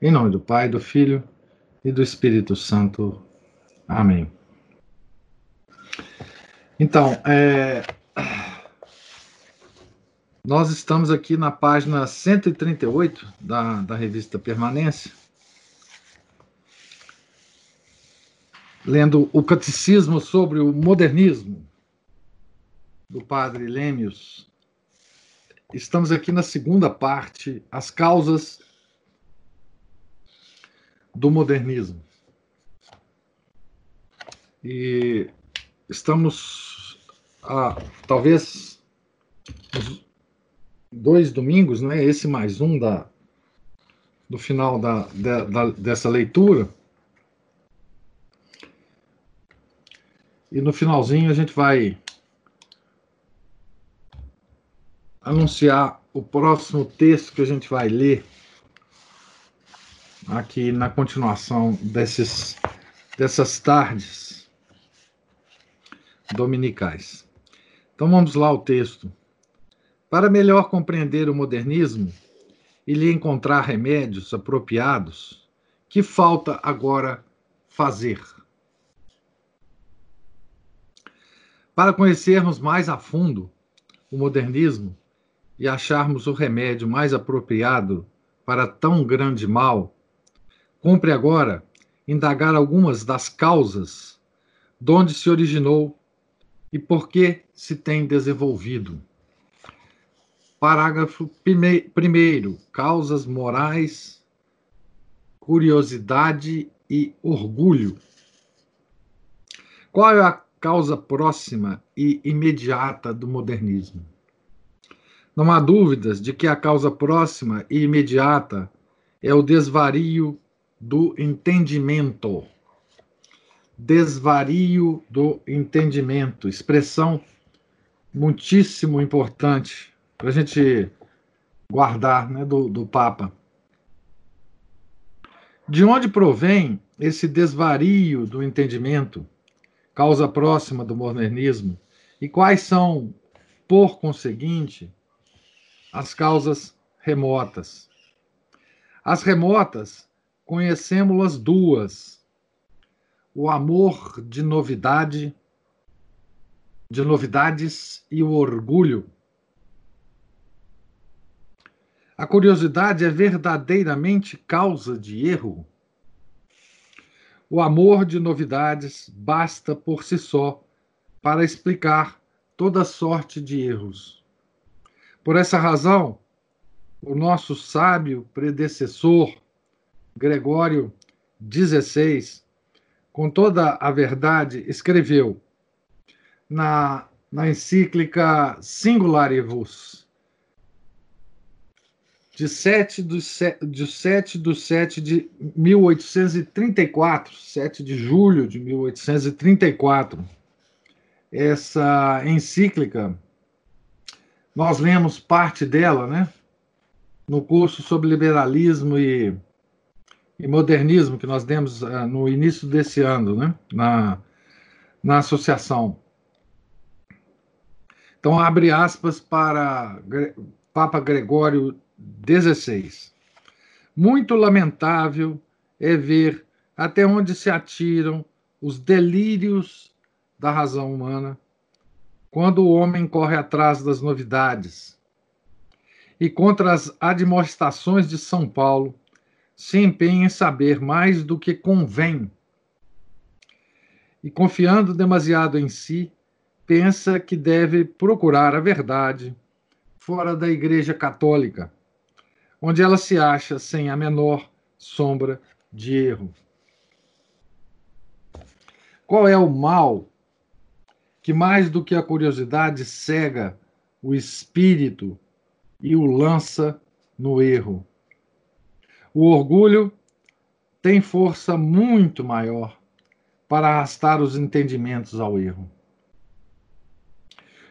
Em nome do Pai, do Filho e do Espírito Santo. Amém. Então, é, nós estamos aqui na página 138 da, da revista Permanência, lendo o Catecismo sobre o Modernismo, do padre Lêmios. Estamos aqui na segunda parte, as causas do modernismo. E estamos a talvez dois domingos, né? Esse mais um da do final da, da, da, dessa leitura. E no finalzinho a gente vai anunciar o próximo texto que a gente vai ler aqui na continuação desses, dessas tardes dominicais. Então vamos lá ao texto. Para melhor compreender o modernismo e lhe encontrar remédios apropriados, que falta agora fazer? Para conhecermos mais a fundo o modernismo e acharmos o remédio mais apropriado para tão grande mal, Cumpre agora indagar algumas das causas de onde se originou e por que se tem desenvolvido. Parágrafo primeiro: causas morais, curiosidade e orgulho. Qual é a causa próxima e imediata do modernismo? Não há dúvidas de que a causa próxima e imediata é o desvario do entendimento. Desvario do entendimento, expressão muitíssimo importante para a gente guardar né, do, do Papa. De onde provém esse desvario do entendimento, causa próxima do modernismo, e quais são, por conseguinte, as causas remotas? As remotas conhecemos-las duas: o amor de novidade, de novidades e o orgulho. A curiosidade é verdadeiramente causa de erro. O amor de novidades basta por si só para explicar toda sorte de erros. Por essa razão, o nosso sábio predecessor, Gregório XVI, com toda a verdade, escreveu na, na encíclica Singularivus, de 7 de, de 7 de 7 de 1834, 7 de julho de 1834. Essa encíclica, nós lemos parte dela, né? No curso sobre liberalismo e e modernismo que nós demos uh, no início desse ano, né, na, na associação. Então, abre aspas para Papa Gregório XVI. Muito lamentável é ver até onde se atiram os delírios da razão humana quando o homem corre atrás das novidades e contra as admoestações de São Paulo se empenha em saber mais do que convém e, confiando demasiado em si, pensa que deve procurar a verdade fora da Igreja Católica, onde ela se acha sem a menor sombra de erro. Qual é o mal que, mais do que a curiosidade, cega o espírito e o lança no erro? O orgulho tem força muito maior para arrastar os entendimentos ao erro.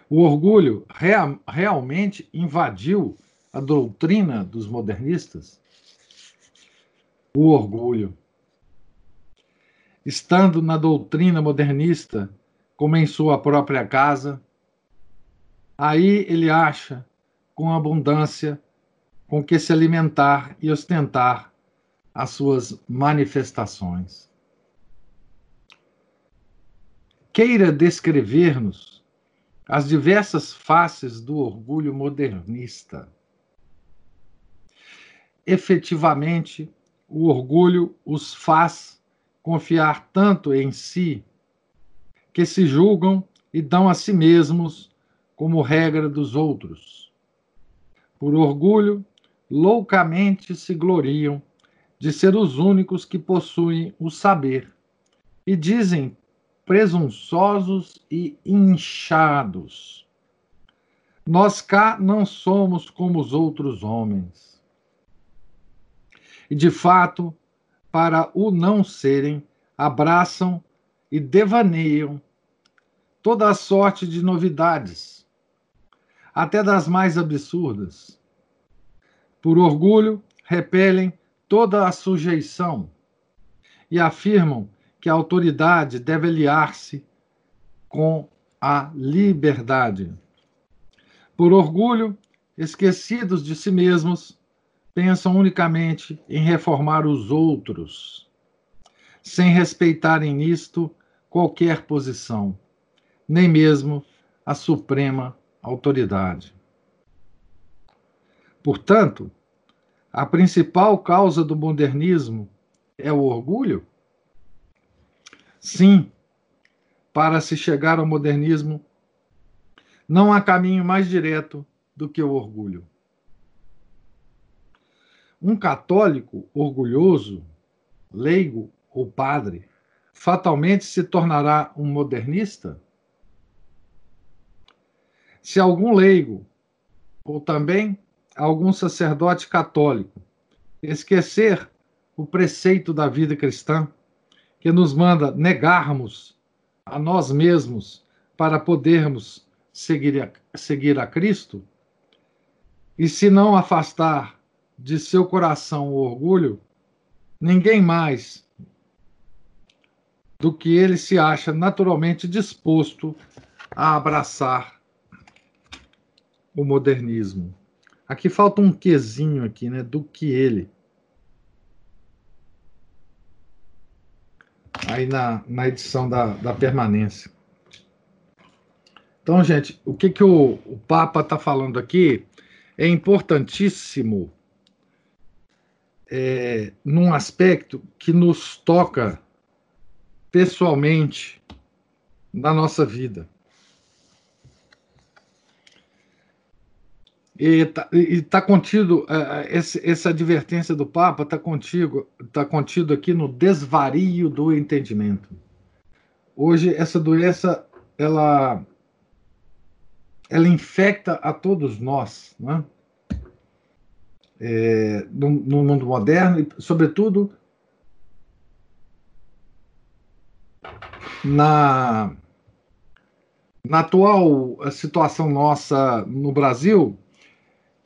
O orgulho rea realmente invadiu a doutrina dos modernistas? O orgulho. Estando na doutrina modernista, como em sua própria casa, aí ele acha, com abundância, com que se alimentar e ostentar as suas manifestações. Queira descrever-nos as diversas faces do orgulho modernista. Efetivamente, o orgulho os faz confiar tanto em si que se julgam e dão a si mesmos como regra dos outros. Por orgulho, loucamente se gloriam de ser os únicos que possuem o saber e dizem presunçosos e inchados. Nós cá não somos como os outros homens. E de fato, para o não serem, abraçam e devaneiam toda a sorte de novidades, até das mais absurdas. Por orgulho, repelem toda a sujeição e afirmam que a autoridade deve aliar-se com a liberdade. Por orgulho, esquecidos de si mesmos, pensam unicamente em reformar os outros, sem respeitarem nisto qualquer posição, nem mesmo a suprema autoridade. Portanto, a principal causa do modernismo é o orgulho? Sim, para se chegar ao modernismo, não há caminho mais direto do que o orgulho. Um católico orgulhoso, leigo ou padre, fatalmente se tornará um modernista? Se algum leigo, ou também algum sacerdote católico, esquecer o preceito da vida cristã, que nos manda negarmos a nós mesmos para podermos seguir a, seguir a Cristo, e se não afastar de seu coração o orgulho, ninguém mais do que ele se acha naturalmente disposto a abraçar o modernismo. Aqui falta um quezinho aqui, né? Do que ele. Aí na, na edição da, da permanência. Então, gente, o que, que o, o Papa está falando aqui é importantíssimo é, num aspecto que nos toca pessoalmente na nossa vida. E está tá contido, uh, esse, essa advertência do Papa está contigo, tá contido aqui no desvario do entendimento. Hoje essa doença ela ela infecta a todos nós, né? É, no, no, mundo moderno e, sobretudo, na, na atual situação nossa no Brasil,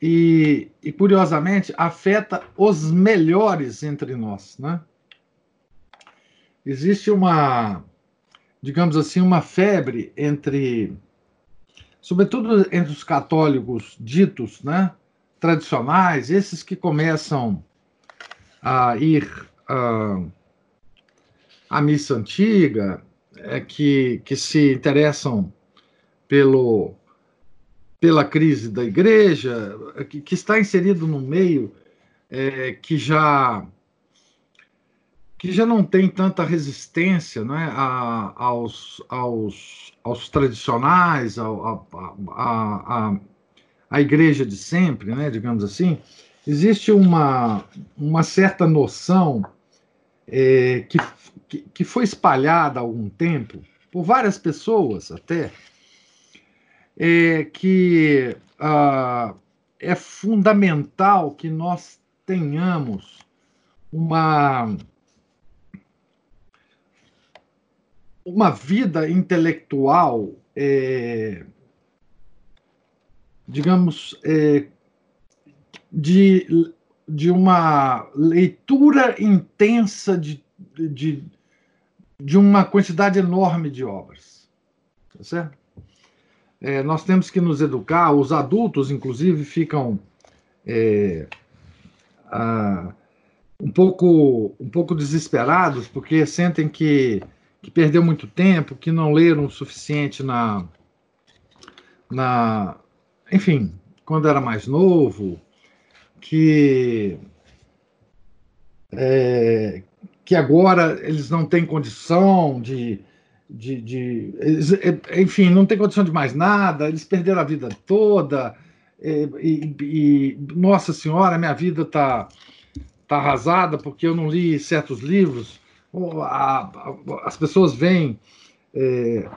e, e, curiosamente afeta os melhores entre nós, né? Existe uma, digamos assim, uma febre entre, sobretudo entre os católicos ditos, né, tradicionais, esses que começam a ir uh, à missa antiga, é, que, que se interessam pelo pela crise da igreja, que, que está inserido no meio é, que já que já não tem tanta resistência não é, a, aos, aos, aos tradicionais, a, a, a, a, igreja de sempre, né, digamos assim, existe uma, uma certa noção é, que, que, que foi espalhada há algum tempo, por várias pessoas até, é que ah, é fundamental que nós tenhamos uma uma vida intelectual, é, digamos, é, de, de uma leitura intensa de, de, de uma quantidade enorme de obras. Tá certo? É, nós temos que nos educar, os adultos, inclusive, ficam é, ah, um, pouco, um pouco desesperados, porque sentem que, que perdeu muito tempo, que não leram o suficiente na, na. Enfim, quando era mais novo, que. É, que agora eles não têm condição de, de, de é, enfim, não tem condição de mais nada, eles perderam a vida toda, e, e, e nossa senhora, minha vida está tá arrasada porque eu não li certos livros. As pessoas veem é,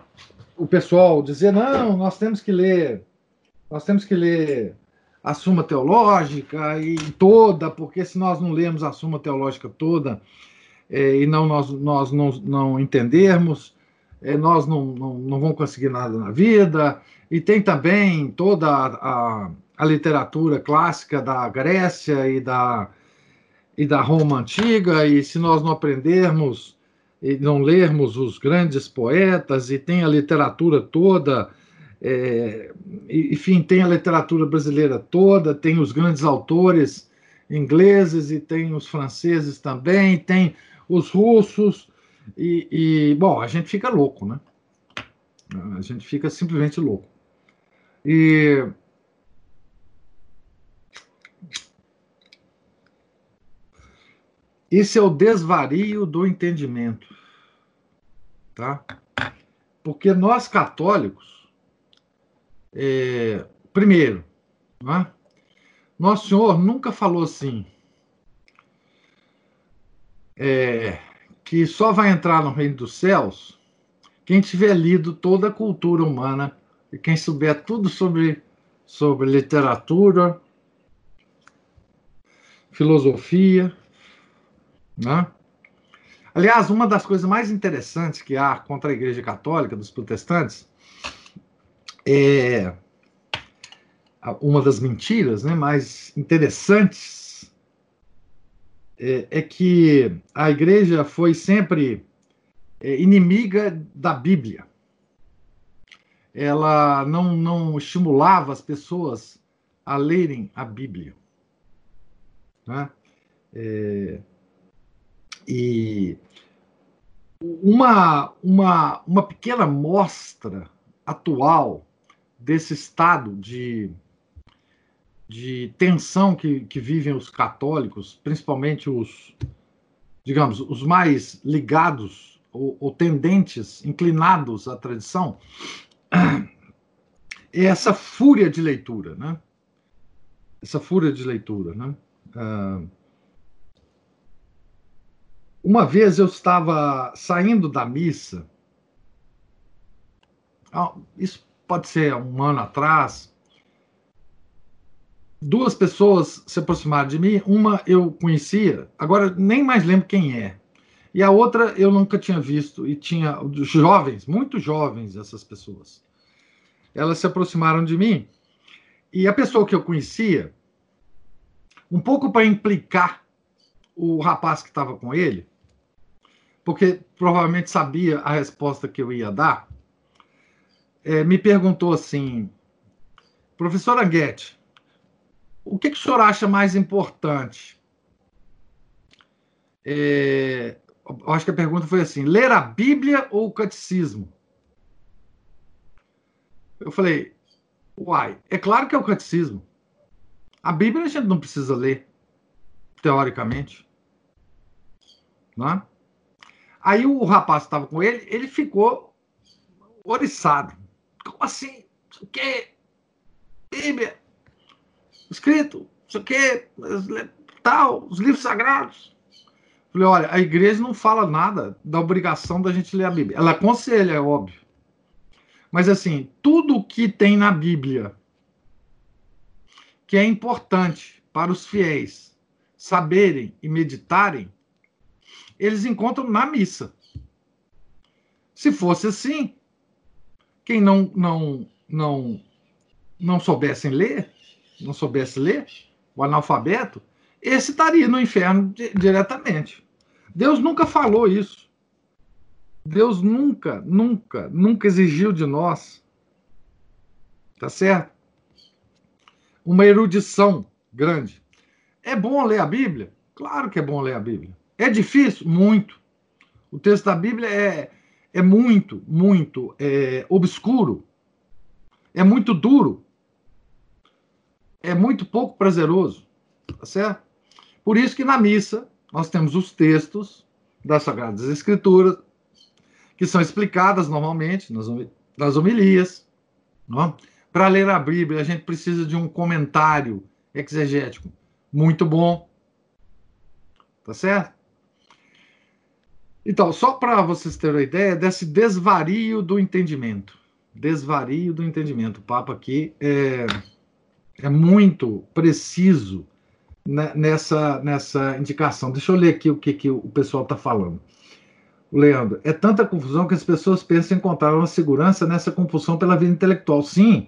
o pessoal dizer, não, nós temos que ler, nós temos que ler a Suma Teológica e toda, porque se nós não lemos a Suma Teológica toda é, e não nós, nós não, não entendermos, é, nós não, não, não vamos conseguir nada na vida. E tem também toda a, a, a literatura clássica da Grécia e da, e da Roma antiga, e se nós não aprendermos e não lermos os grandes poetas, e tem a literatura toda, é, enfim, tem a literatura brasileira toda, tem os grandes autores ingleses e tem os franceses também, tem os russos, e, e, bom, a gente fica louco, né? A gente fica simplesmente louco. E esse é o desvario do entendimento, tá? Porque nós católicos, é, primeiro, né? Nosso Senhor nunca falou assim. É, que só vai entrar no reino dos céus quem tiver lido toda a cultura humana e quem souber tudo sobre, sobre literatura, filosofia. Né? Aliás, uma das coisas mais interessantes que há contra a Igreja Católica dos protestantes é uma das mentiras né, mais interessantes é, é que a igreja foi sempre é, inimiga da Bíblia. Ela não, não estimulava as pessoas a lerem a Bíblia. Né? É, e uma, uma, uma pequena mostra atual desse estado de de tensão que, que vivem os católicos, principalmente os, digamos, os mais ligados ou, ou tendentes, inclinados à tradição, é essa fúria de leitura, né? Essa fúria de leitura, né? Uh, uma vez eu estava saindo da missa, ah, isso pode ser um ano atrás, duas pessoas se aproximaram de mim. Uma eu conhecia, agora nem mais lembro quem é. E a outra eu nunca tinha visto. E tinha jovens, muito jovens, essas pessoas. Elas se aproximaram de mim. E a pessoa que eu conhecia, um pouco para implicar o rapaz que estava com ele, porque provavelmente sabia a resposta que eu ia dar, é, me perguntou assim: professor Anguete, o que, que o senhor acha mais importante? É, acho que a pergunta foi assim: ler a Bíblia ou o catecismo? Eu falei, uai, é claro que é o catecismo. A Bíblia a gente não precisa ler, teoricamente. Não é? Aí o rapaz que estava com ele, ele ficou oriçado. Como assim? O que? Bíblia? Escrito, isso aqui, tal, os livros sagrados. Falei, olha, a igreja não fala nada da obrigação da gente ler a Bíblia. Ela aconselha, é óbvio. Mas assim, tudo que tem na Bíblia que é importante para os fiéis saberem e meditarem, eles encontram na missa. Se fosse assim, quem não não não não soubesse ler, não soubesse ler, o analfabeto, esse estaria no inferno diretamente. Deus nunca falou isso. Deus nunca, nunca, nunca exigiu de nós, tá certo? Uma erudição grande. É bom ler a Bíblia? Claro que é bom ler a Bíblia. É difícil? Muito. O texto da Bíblia é, é muito, muito é, obscuro. É muito duro. É muito pouco prazeroso. Tá certo? Por isso que na missa nós temos os textos das Sagradas Escrituras, que são explicadas normalmente nas, homilias. Para ler a Bíblia, a gente precisa de um comentário exegético muito bom. Tá certo? Então, só para vocês terem uma ideia desse desvario do entendimento. Desvario do entendimento. O Papa aqui é, é muito preciso nessa, nessa indicação. Deixa eu ler aqui o que, que o pessoal está falando. Leandro, é tanta confusão que as pessoas pensam encontrar uma segurança nessa compulsão pela vida intelectual. Sim,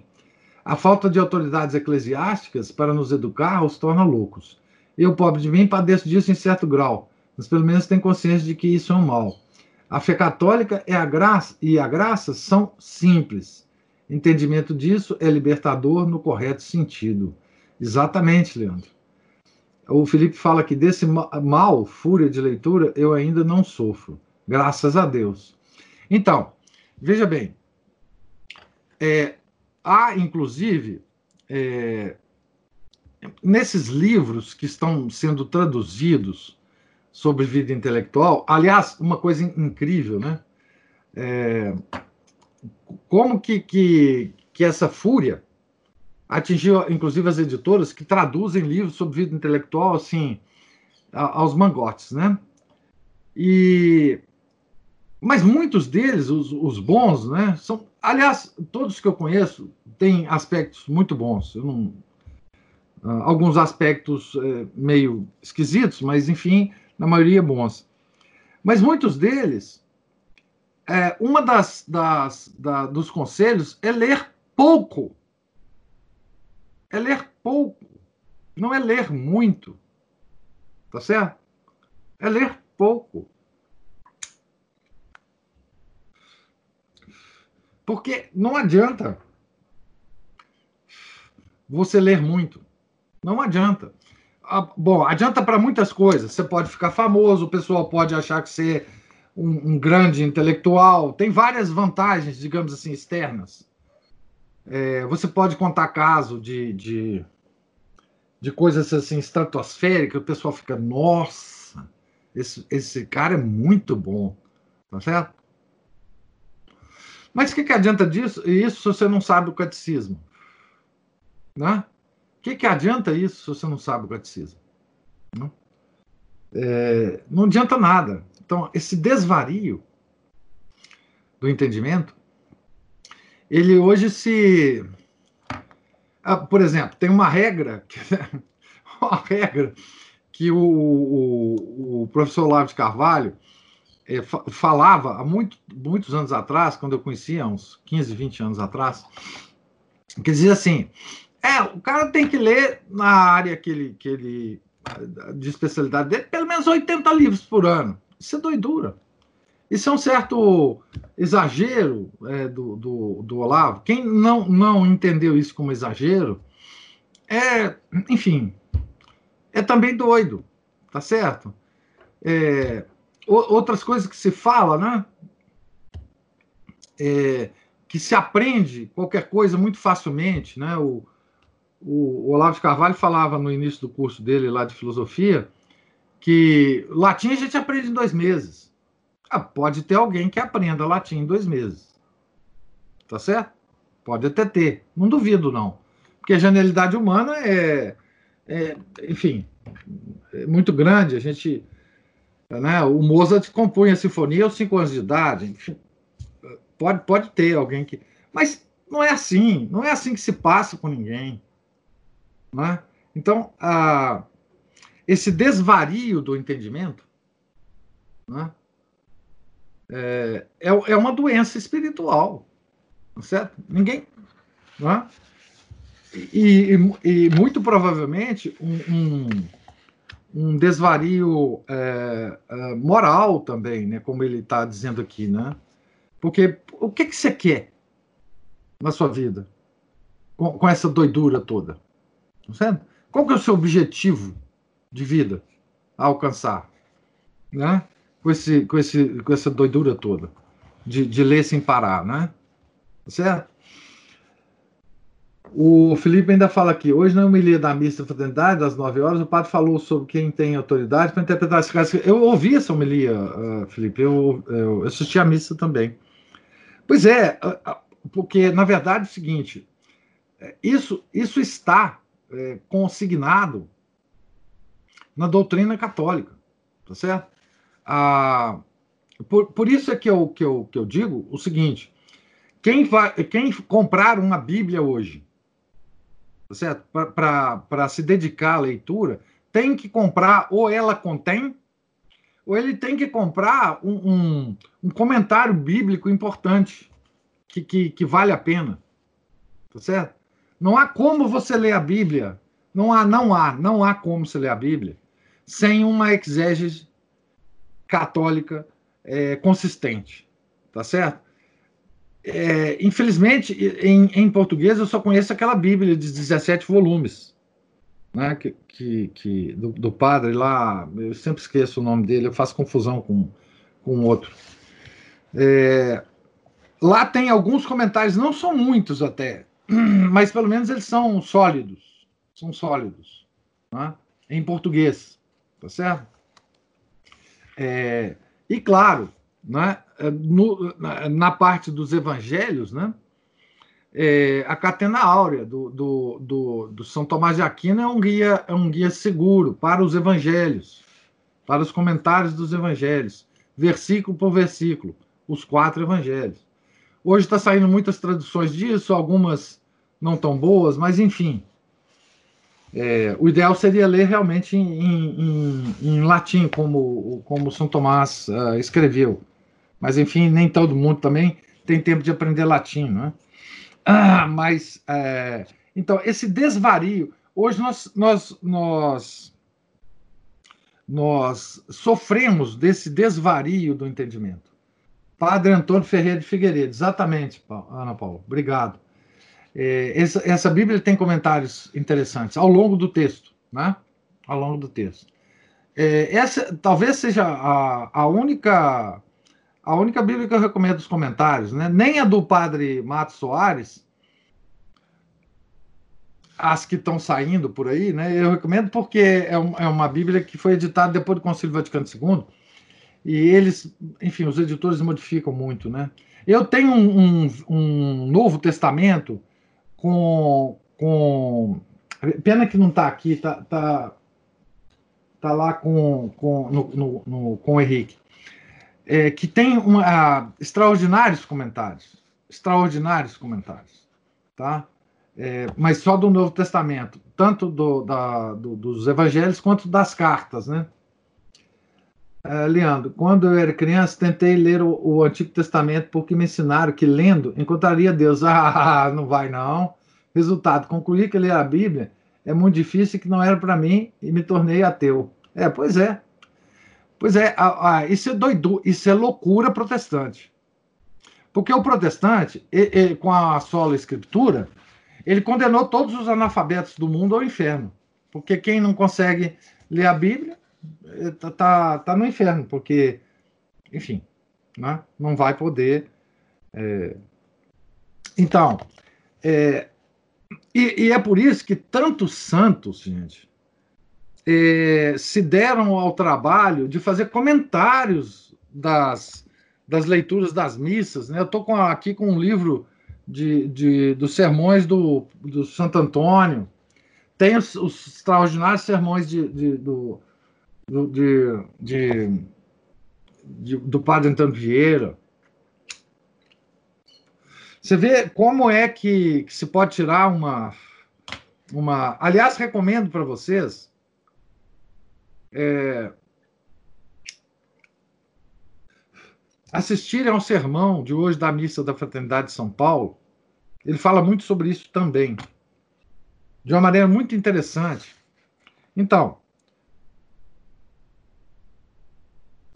a falta de autoridades eclesiásticas para nos educar os torna loucos. Eu, pobre de mim, padeço disso em certo grau, mas pelo menos tenho consciência de que isso é um mal. A fé católica é a graça, e a graça são simples. Entendimento disso é libertador no correto sentido. Exatamente, Leandro. O Felipe fala que desse mal, fúria de leitura, eu ainda não sofro. Graças a Deus. Então, veja bem. É, há, inclusive, é, nesses livros que estão sendo traduzidos sobre vida intelectual, aliás, uma coisa incrível, né? É, como que, que, que essa fúria atingiu inclusive as editoras que traduzem livros sobre vida intelectual assim aos mangotes, né? E mas muitos deles, os, os bons, né, são, aliás, todos que eu conheço têm aspectos muito bons. Não, uh, alguns aspectos uh, meio esquisitos, mas enfim, na maioria bons. Mas muitos deles, é, uma das, das da, dos conselhos é ler pouco é ler pouco, não é ler muito. Tá certo? É ler pouco. Porque não adianta você ler muito. Não adianta. Ah, bom, adianta para muitas coisas. Você pode ficar famoso, o pessoal pode achar que você um, um grande intelectual. Tem várias vantagens, digamos assim, externas. É, você pode contar caso de, de, de coisas assim estratosféricas, o pessoal fica, nossa, esse, esse cara é muito bom, tá certo? Mas o que, que adianta disso, isso se você não sabe o catecismo? Né? O que, que adianta isso se você não sabe o catecismo? Não, é, não adianta nada. Então, esse desvario do entendimento ele hoje se. Ah, por exemplo, tem uma regra, uma regra que o, o, o professor Olavo de Carvalho é, falava há muito, muitos anos atrás, quando eu conhecia, uns 15, 20 anos atrás, que dizia assim: é, o cara tem que ler na área que ele, que ele de especialidade dele, pelo menos 80 livros por ano. Isso é doidura. Isso é um certo exagero é, do, do, do, Olavo. Quem não, não entendeu isso como exagero é, enfim, é também doido, tá certo? É, outras coisas que se fala, né? É, que se aprende qualquer coisa muito facilmente, né? O, o, Olavo de Carvalho falava no início do curso dele lá de filosofia que latim a gente aprende em dois meses. Ah, pode ter alguém que aprenda latim em dois meses. Tá certo? Pode até ter. Não duvido, não. Porque a genialidade humana é, é enfim, é muito grande. A gente. Né, o Mozart compunha a sinfonia aos cinco anos de idade. Enfim, pode, pode ter alguém que. Mas não é assim. Não é assim que se passa com ninguém. Né? Então, a, esse desvario do entendimento. Né, é, é, é uma doença espiritual, tá certo? Ninguém. Não é? e, e, e muito provavelmente um, um, um desvario é, é, moral também, né? Como ele está dizendo aqui, né? Porque o que, que você quer na sua vida com, com essa doidura toda? Tá certo? Qual que é o seu objetivo de vida a alcançar? Né? Com, esse, com, esse, com essa doidura toda de, de ler sem parar, né? Tá certo? O Felipe ainda fala aqui, hoje na homilia da missa da fraternidade, às 9 horas, o padre falou sobre quem tem autoridade para interpretar esse caso. Eu ouvi essa homilia, uh, Felipe, eu, eu, assisti a missa também. Pois é, porque, na verdade, é o seguinte, é, isso, isso está é, consignado na doutrina católica, tá certo? Ah, por, por isso é que eu, que, eu, que eu digo o seguinte, quem, vai, quem comprar uma Bíblia hoje certo? Para se dedicar à leitura, tem que comprar, ou ela contém, ou ele tem que comprar um, um, um comentário bíblico importante, que, que, que, vale a pena. Tá certo? Não há como você ler a Bíblia, não há, não há, não há como você ler a Bíblia sem uma exégese católica é, consistente. Tá certo? É, infelizmente, em, em, português, eu só conheço aquela Bíblia de 17 volumes, né, que, que, que do, do, padre lá, eu sempre esqueço o nome dele, eu faço confusão com, com outro. É, lá tem alguns comentários, não são muitos até, mas pelo menos eles são sólidos, são sólidos, né, em português, tá certo? É, e claro, né, no, na, na, parte dos evangelhos, né, é, a Catena Áurea do, do, do, do, São Tomás de Aquino é um, guia, é um guia seguro para os evangelhos, para os comentários dos evangelhos, versículo por versículo, os quatro evangelhos. Hoje está saindo muitas traduções disso, algumas não tão boas, mas enfim. É, o ideal seria ler realmente em, em, em, latim, como, como São Tomás uh, escreveu. Mas, enfim, nem todo mundo também tem tempo de aprender latim, né? Ah, mas, é, então, esse desvario. Hoje nós, nós, nós, nós sofremos desse desvario do entendimento. Padre Antônio Ferreira de Figueiredo, exatamente, Ana Paula, obrigado. É, essa, essa Bíblia tem comentários interessantes ao longo do texto, né? Ao longo do texto. É, essa talvez seja a, a única a única Bíblia que eu recomendo os comentários, né? nem a do padre Matos Soares, as que estão saindo por aí, né? Eu recomendo porque é, um, é, uma Bíblia que foi editada depois do Concílio Vaticano II e eles, enfim, os editores modificam muito, né? Eu tenho um, um, um Novo Testamento com, com pena que não está aqui, tá, tá, tá lá com, com, no, no, no, com o Henrique é, que tem uma, extraordinários comentários, extraordinários comentários, tá? É, mas só do Novo Testamento, tanto do, da, do, dos Evangelhos quanto das cartas, né? É, Leandro, quando eu era criança, tentei ler o, o, Antigo Testamento porque me ensinaram que lendo encontraria Deus. Ah, não vai não. Resultado, concluí que ler a Bíblia é muito difícil e que não era para mim e me tornei ateu. É, pois é. Pois é, a, a, isso é doido, isso é loucura protestante. Porque o protestante, ele, ele, com a sola escritura, ele condenou todos os analfabetos do mundo ao inferno. Porque quem não consegue ler a Bíblia tá, tá no inferno, porque, enfim, né, não vai poder. É... Então, é... E, e é por isso que tantos santos, gente, eh, se deram ao trabalho de fazer comentários das, das leituras das missas. Né? Eu estou aqui com um livro de, de, dos sermões do, do Santo Antônio, tem os, os extraordinários sermões de, de do, do, de, de, de, do padre Antônio Vieira. Você vê como é que, que se pode tirar uma. uma... Aliás, recomendo para vocês é... assistirem ao sermão de hoje da missa da Fraternidade de São Paulo, ele fala muito sobre isso também, de uma maneira muito interessante. Então,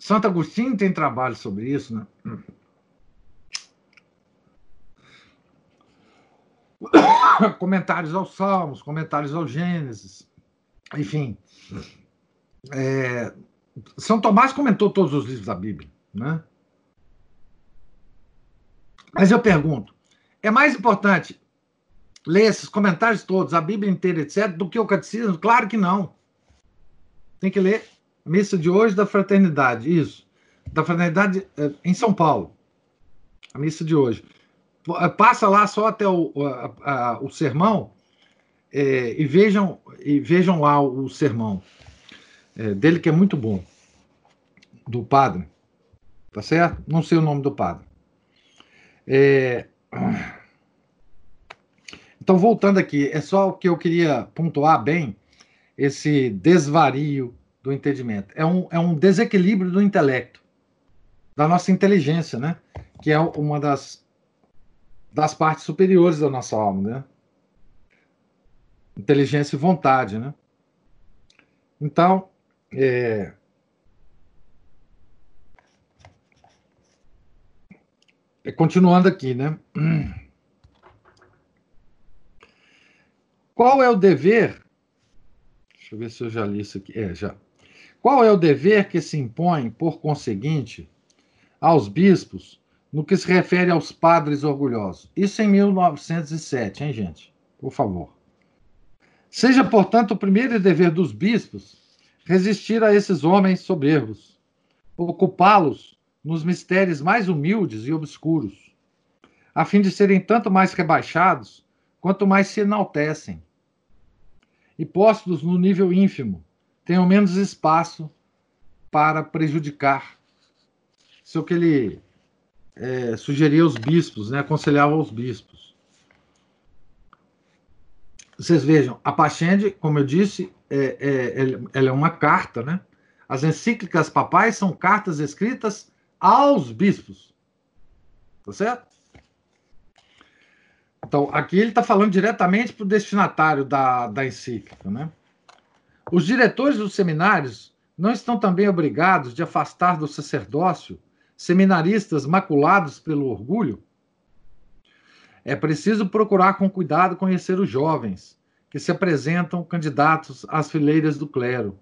Santo Agostinho tem trabalho sobre isso, né? comentários aos Salmos, comentários ao Gênesis, enfim. É, São Tomás comentou todos os livros da Bíblia, né? Mas eu pergunto, é mais importante ler esses comentários todos, a Bíblia inteira, etc., do que o catecismo? Claro que não. Tem que ler missa de hoje da Fraternidade, isso. Da Fraternidade é, em São Paulo. A missa de hoje. Passa lá só até o, a, a, o sermão é, e, vejam, e vejam lá o, o sermão é, dele, que é muito bom. Do padre. Tá certo? Não sei o nome do padre. É... Então, voltando aqui, é só o que eu queria pontuar bem esse desvario do entendimento. É um, é um desequilíbrio do intelecto, da nossa inteligência, né? Que é uma das, das partes superiores da nossa alma, né? Inteligência e vontade, né? Então, é, É, continuando aqui, né? Qual é o dever? Deixa eu ver se eu já li isso aqui. É, já. Qual é o dever que se impõe, por conseguinte, aos bispos no que se refere aos padres orgulhosos? Isso em 1907, hein, gente? Por favor. Seja, portanto, o primeiro dever dos bispos resistir a esses homens soberbos, ocupá-los nos mistérios mais humildes e obscuros, a fim de serem tanto mais rebaixados quanto mais se enaltecem. E postos no nível ínfimo, tenham menos espaço para prejudicar. Isso é o que ele é, sugeria aos bispos, né? aconselhava aos bispos. Vocês vejam, a Pachende, como eu disse, é, é, ela é uma carta, né? As encíclicas papais são cartas escritas aos bispos. Tá certo? Então, aqui ele está falando diretamente para o destinatário da, da encíclica. Né? Os diretores dos seminários não estão também obrigados de afastar do sacerdócio seminaristas maculados pelo orgulho? É preciso procurar com cuidado conhecer os jovens que se apresentam candidatos às fileiras do clero.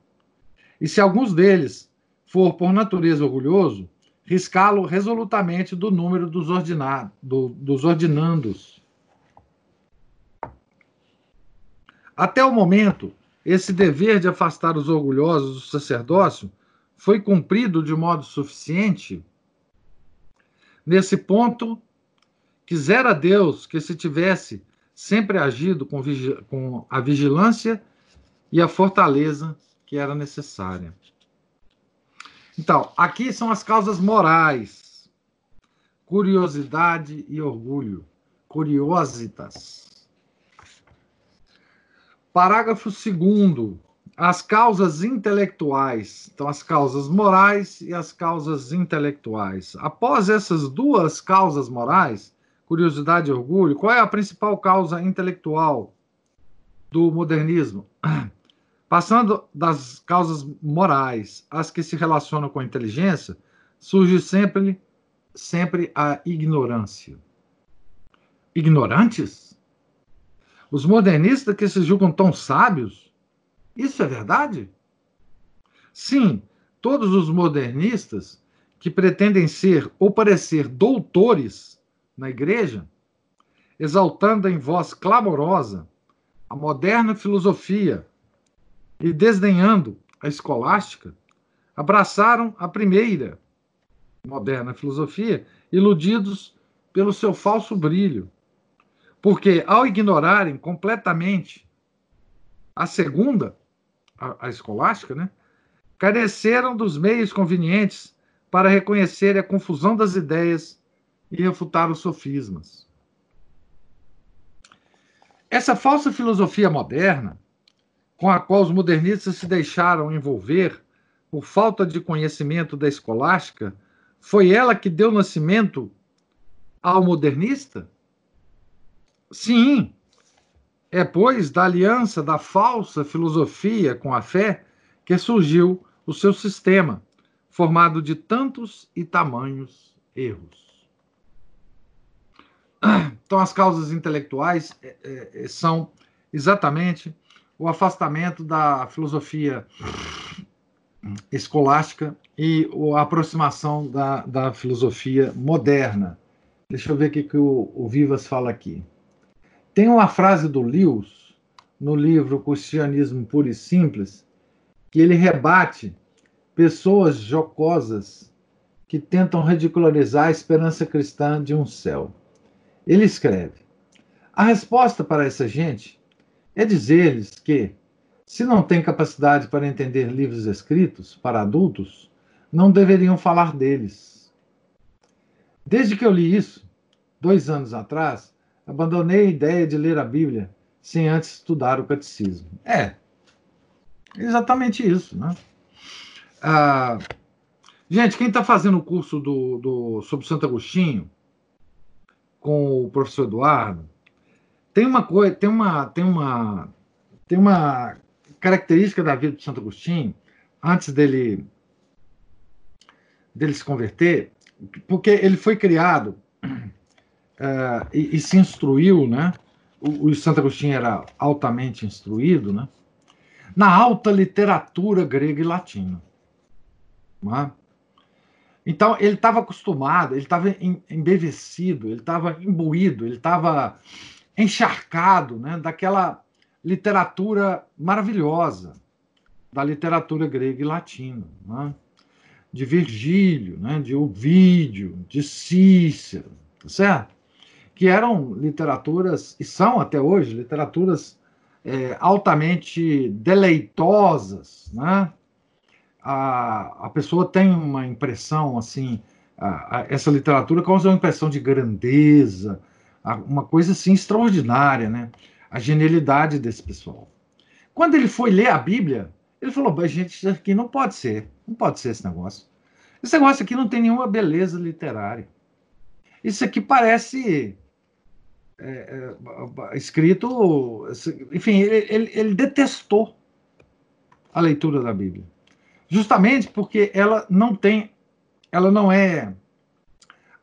E se alguns deles for por natureza orgulhoso, riscá-lo resolutamente do número dos, ordinado, do, dos ordinandos. Até o momento, esse dever de afastar os orgulhosos do sacerdócio foi cumprido de modo suficiente? Nesse ponto, quisera Deus que se tivesse sempre agido com, com a vigilância e a fortaleza que era necessária. Então, aqui são as causas morais: curiosidade e orgulho. Curiositas. Parágrafo 2. As causas intelectuais. Então, as causas morais e as causas intelectuais. Após essas duas causas morais, curiosidade e orgulho, qual é a principal causa intelectual do modernismo? Passando das causas morais às que se relacionam com a inteligência, surge sempre, sempre a ignorância. Ignorantes? Os modernistas que se julgam tão sábios? Isso é verdade? Sim, todos os modernistas que pretendem ser ou parecer doutores na igreja, exaltando em voz clamorosa a moderna filosofia e, desdenhando a escolástica, abraçaram a primeira moderna filosofia, iludidos pelo seu falso brilho. Porque, ao ignorarem completamente a segunda, a, a escolástica, né, careceram dos meios convenientes para reconhecer a confusão das ideias e refutar os sofismas. Essa falsa filosofia moderna com a qual os modernistas se deixaram envolver por falta de conhecimento da escolástica, foi ela que deu nascimento ao modernista? Sim. É, pois, da aliança da falsa filosofia com a fé que surgiu o seu sistema, formado de tantos e tamanhos erros. Então, as causas intelectuais é, é, é, são exatamente o afastamento da filosofia escolástica e a aproximação da, da filosofia moderna. Deixa eu ver o que, que o, o Vivas fala aqui. Tem uma frase do Lewis, no livro Cristianismo Puro e Simples, que ele rebate pessoas jocosas que tentam ridicularizar a esperança cristã de um céu. Ele escreve: A resposta para essa gente é dizer-lhes que, se não têm capacidade para entender livros escritos para adultos, não deveriam falar deles. Desde que eu li isso, dois anos atrás, abandonei a ideia de ler a Bíblia sem antes estudar o catecismo. É, exatamente isso, né? Ah, gente, quem está fazendo o curso do, do, sobre Santo Agostinho, com o professor Eduardo, tem uma coisa, tem uma, tem uma, tem uma característica da vida de Santo Agostinho, antes dele, dele se converter, porque ele foi criado uh, e, e, se instruiu, né? O, o Santo Agostinho era altamente instruído, né? Na alta literatura grega e latina. Né? Então, ele estava acostumado, ele estava embevecido, ele estava imbuído, ele estava encharcado né, daquela literatura maravilhosa, da literatura grega e latina, né? de Virgílio, né, de Ovídio, de Cícero, tá certo? Que eram literaturas, e são até hoje, literaturas é, altamente deleitosas, né? a, a pessoa tem uma impressão assim, a, a, essa literatura causa uma impressão de grandeza, uma coisa assim extraordinária, né? A genialidade desse pessoal. Quando ele foi ler a Bíblia, ele falou: gente, isso aqui não pode ser, não pode ser esse negócio. Esse negócio aqui não tem nenhuma beleza literária. Isso aqui parece é, é, escrito. Enfim, ele, ele, ele detestou a leitura da Bíblia justamente porque ela não tem, ela não é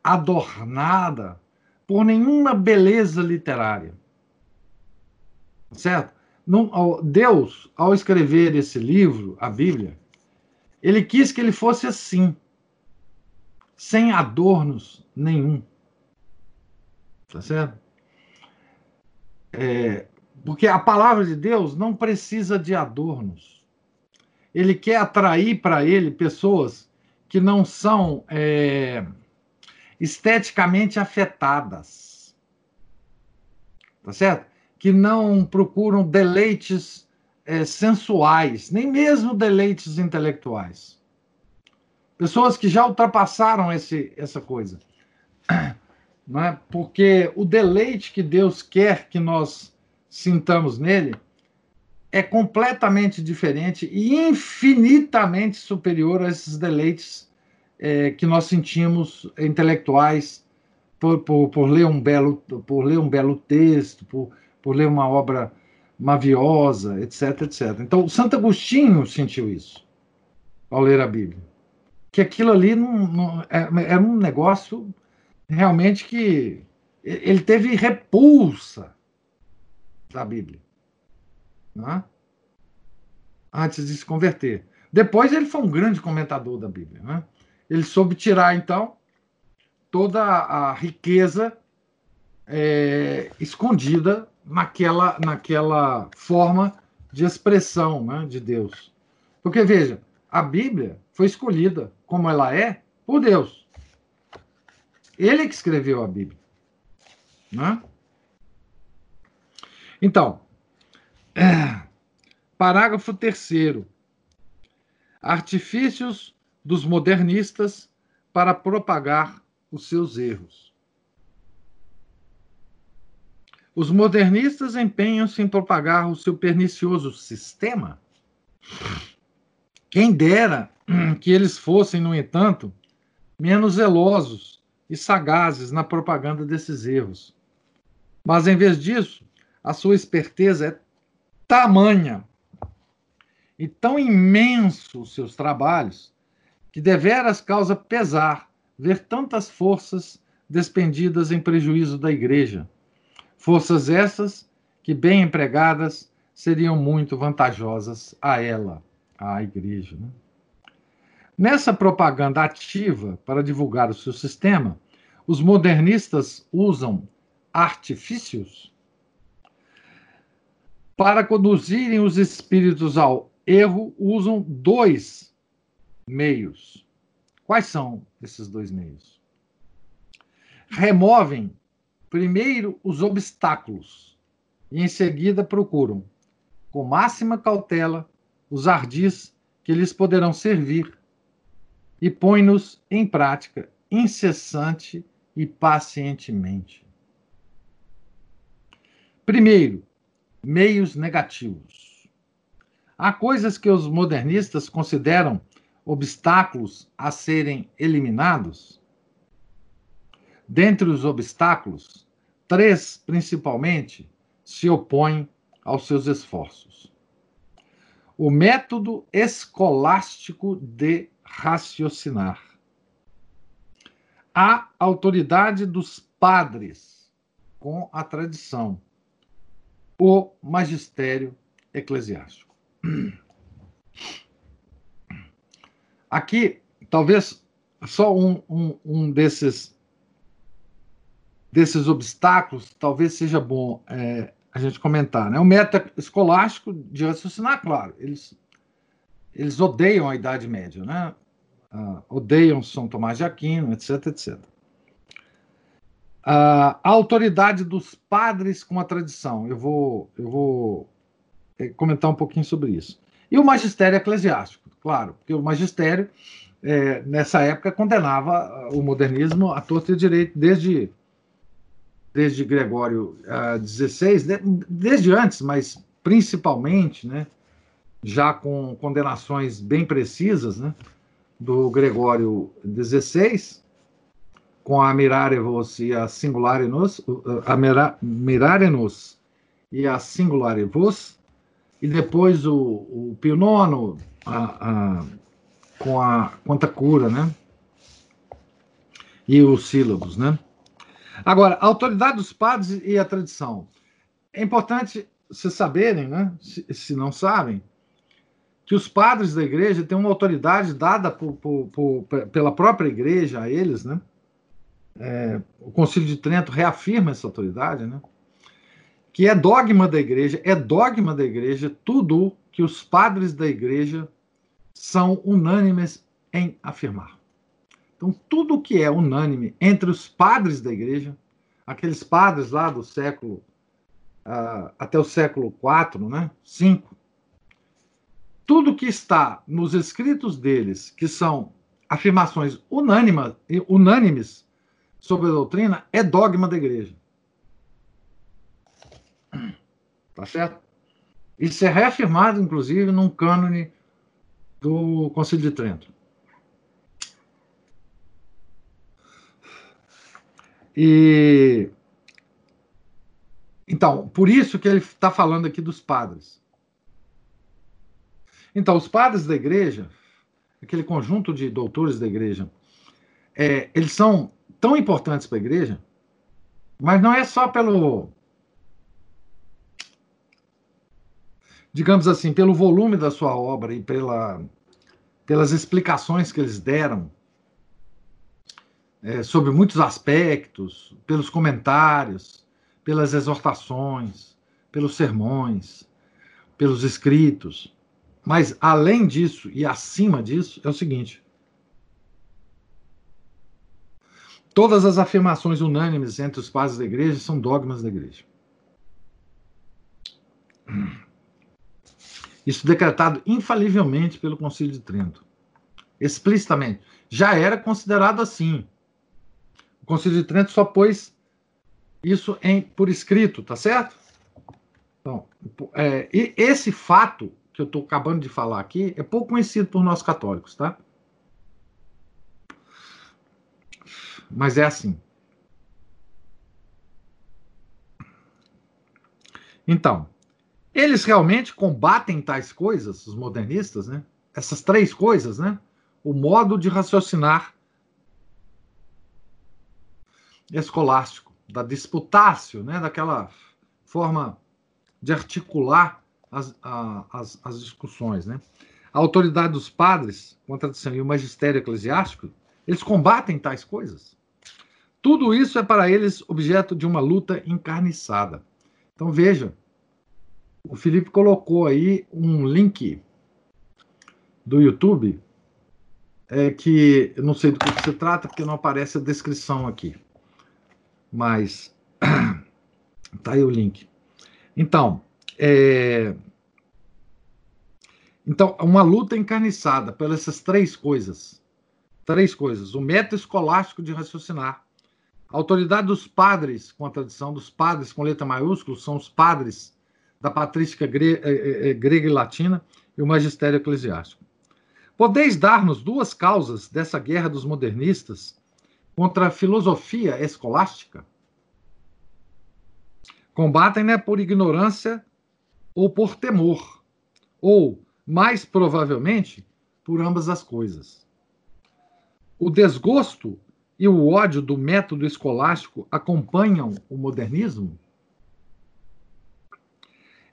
adornada por nenhuma beleza literária. Certo? Deus, ao escrever esse livro, a Bíblia, ele quis que ele fosse assim, sem adornos nenhum. Tá certo? É, porque a palavra de Deus não precisa de adornos ele quer atrair para ele pessoas que não são é, esteticamente afetadas. Tá certo? Que não procuram deleites é, sensuais, nem mesmo deleites intelectuais. Pessoas que já ultrapassaram esse, essa coisa. Não é? Porque o deleite que Deus quer que nós sintamos nele é completamente diferente e infinitamente superior a esses deleites é, que nós sentimos intelectuais por, por, por, ler um belo por ler um belo texto, por, por ler uma obra maviosa, etc, etc. Então, Santo Agostinho sentiu isso ao ler a Bíblia, que aquilo ali não, não, é, era um negócio realmente que ele teve repulsa da Bíblia né? antes de se converter. Depois ele foi um grande comentador da Bíblia. Né? Ele soube tirar, então, toda a riqueza é, escondida naquela, naquela forma de expressão né, de Deus. Porque, veja, a Bíblia foi escolhida como ela é por Deus. Ele que escreveu a Bíblia. Né? Então, é. Parágrafo 3. Artifícios dos modernistas para propagar os seus erros. Os modernistas empenham-se em propagar o seu pernicioso sistema. Quem dera que eles fossem, no entanto, menos zelosos e sagazes na propaganda desses erros. Mas, em vez disso, a sua esperteza é tamanha e tão imenso os seus trabalhos que deveras causa pesar ver tantas forças despendidas em prejuízo da igreja. Forças essas que, bem empregadas, seriam muito vantajosas a ela, à igreja. Né? Nessa propaganda ativa para divulgar o seu sistema, os modernistas usam artifícios para conduzirem os espíritos ao erro, usam dois meios. Quais são esses dois meios? Removem primeiro os obstáculos e em seguida procuram, com máxima cautela, os ardis que lhes poderão servir e põe-nos em prática incessante e pacientemente. Primeiro, meios negativos. Há coisas que os modernistas consideram obstáculos a serem eliminados? Dentre os obstáculos, três principalmente se opõem aos seus esforços. O método escolástico de raciocinar. A autoridade dos padres com a tradição. O magistério eclesiástico. Aqui, talvez só um, um, um desses desses obstáculos talvez seja bom é, a gente comentar. Né? O meta escolástico de raciocinar, claro, eles, eles odeiam a Idade Média, né? Uh, odeiam São Tomás de Aquino, etc, etc. Uh, a autoridade dos padres com a tradição. Eu vou, eu vou é, comentar um pouquinho sobre isso. E o magistério eclesiástico, claro, porque o magistério, é, nessa época, condenava o modernismo à torta e direito, desde, desde Gregório XVI, uh, desde antes, mas principalmente, né, já com condenações bem precisas, né, do Gregório XVI, com a Mirare Vos e a Singulare Nos, a Mirare Nos e a Singulare Vos, e depois o, o Pio IX a, a, com a Conta Cura, né? E os sílabos, né? Agora, a autoridade dos padres e a tradição. É importante vocês saberem, né? Se, se não sabem, que os padres da igreja têm uma autoridade dada por, por, por, pela própria igreja a eles, né? É, o Concílio de Trento reafirma essa autoridade, né? Que é dogma da igreja, é dogma da igreja tudo que os padres da igreja são unânimes em afirmar. Então, tudo que é unânime entre os padres da igreja, aqueles padres lá do século uh, até o século IV, né? 5, tudo que está nos escritos deles, que são afirmações unânimas, unânimes sobre a doutrina, é dogma da igreja. Tá certo? Isso é reafirmado, inclusive, num cânone do Conselho de Trento. E então, por isso que ele está falando aqui dos padres. Então, os padres da igreja, aquele conjunto de doutores da igreja, é, eles são tão importantes para a igreja, mas não é só pelo. Digamos assim, pelo volume da sua obra e pela, pelas explicações que eles deram é, sobre muitos aspectos, pelos comentários, pelas exortações, pelos sermões, pelos escritos. Mas, além disso e acima disso, é o seguinte: todas as afirmações unânimes entre os padres da igreja são dogmas da igreja. Isso decretado infalivelmente pelo Concílio de Trento. Explicitamente. Já era considerado assim. O Concílio de Trento só pôs isso em, por escrito, tá certo? Então, é, e esse fato que eu estou acabando de falar aqui é pouco conhecido por nós católicos, tá? mas é assim. Então, eles realmente combatem tais coisas, os modernistas, né? Essas três coisas, né? O modo de raciocinar escolástico, da disputácio, né? Daquela forma de articular as, a, as, as discussões, né? A autoridade dos padres, contradição e o magistério eclesiástico, eles combatem tais coisas. Tudo isso é para eles objeto de uma luta encarniçada. Então veja, o Felipe colocou aí um link do YouTube é que eu não sei do que se trata porque não aparece a descrição aqui. Mas tá aí o link. Então, é, então uma luta encarniçada pelas essas três coisas. Três coisas: o método escolástico de raciocinar, a autoridade dos padres, com a tradição dos padres com letra maiúscula, são os padres da patrística gre eh, eh, eh, grega e latina e o magistério eclesiástico. Podeis dar-nos duas causas dessa guerra dos modernistas contra a filosofia escolástica? Combatem-na por ignorância ou por temor, ou, mais provavelmente, por ambas as coisas. O desgosto e o ódio do método escolástico acompanham o modernismo?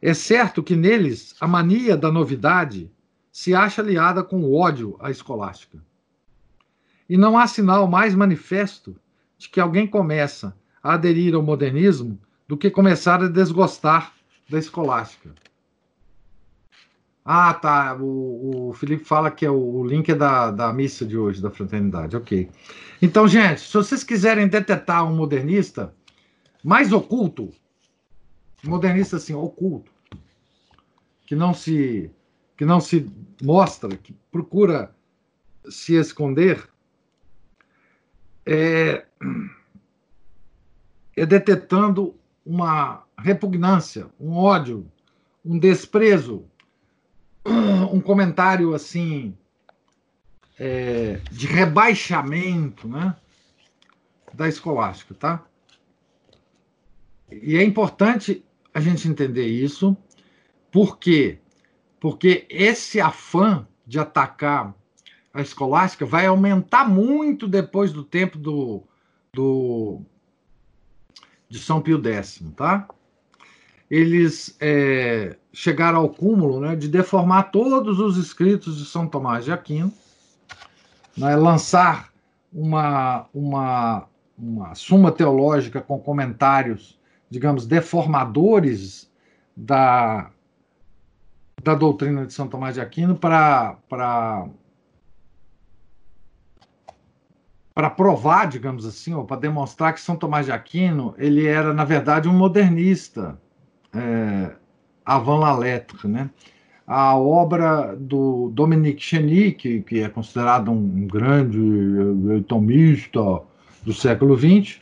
É certo que neles a mania da novidade se acha aliada com o ódio à escolástica. E não há sinal mais manifesto de que alguém começa a aderir ao modernismo do que começar a desgostar da escolástica. Ah, tá. O, o Felipe fala que é o, o link é da, da missa de hoje, da fraternidade. Ok. Então, gente, se vocês quiserem detectar um modernista mais oculto, modernista assim, oculto, que não se que não se mostra, que procura se esconder, é, é detectando uma repugnância, um ódio, um desprezo, um comentário assim é, de rebaixamento, né, da escolástica, tá? E é importante a gente entender isso por quê? Porque esse afã de atacar a escolástica vai aumentar muito depois do tempo do, do de São Pio X, tá? Eles é, chegaram ao cúmulo né, de deformar todos os escritos de São Tomás de Aquino, né, lançar uma, uma, uma suma teológica com comentários, digamos, deformadores da, da doutrina de São Tomás de Aquino para para provar, digamos assim, ou para demonstrar que São Tomás de Aquino ele era na verdade um modernista, é, avant la lettre, né? A obra do Dominique Cheny, que, que é considerado um grande eh, tomista do século XX,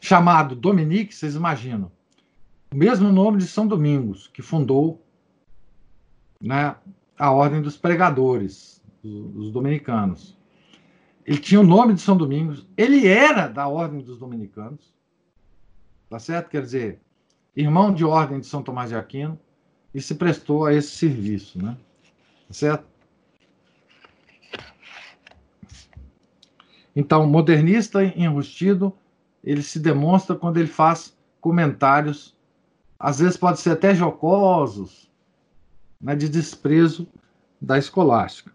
chamado Dominique, vocês imaginam, o mesmo nome de São Domingos, que fundou né, a ordem dos pregadores, os dominicanos. Ele tinha o nome de São Domingos, ele era da ordem dos dominicanos, tá certo? Quer dizer, irmão de ordem de São Tomás de Aquino, e se prestou a esse serviço, né? Tá certo? Então, modernista enrustido, ele se demonstra quando ele faz comentários, às vezes pode ser até jocosos, né, de desprezo da escolástica.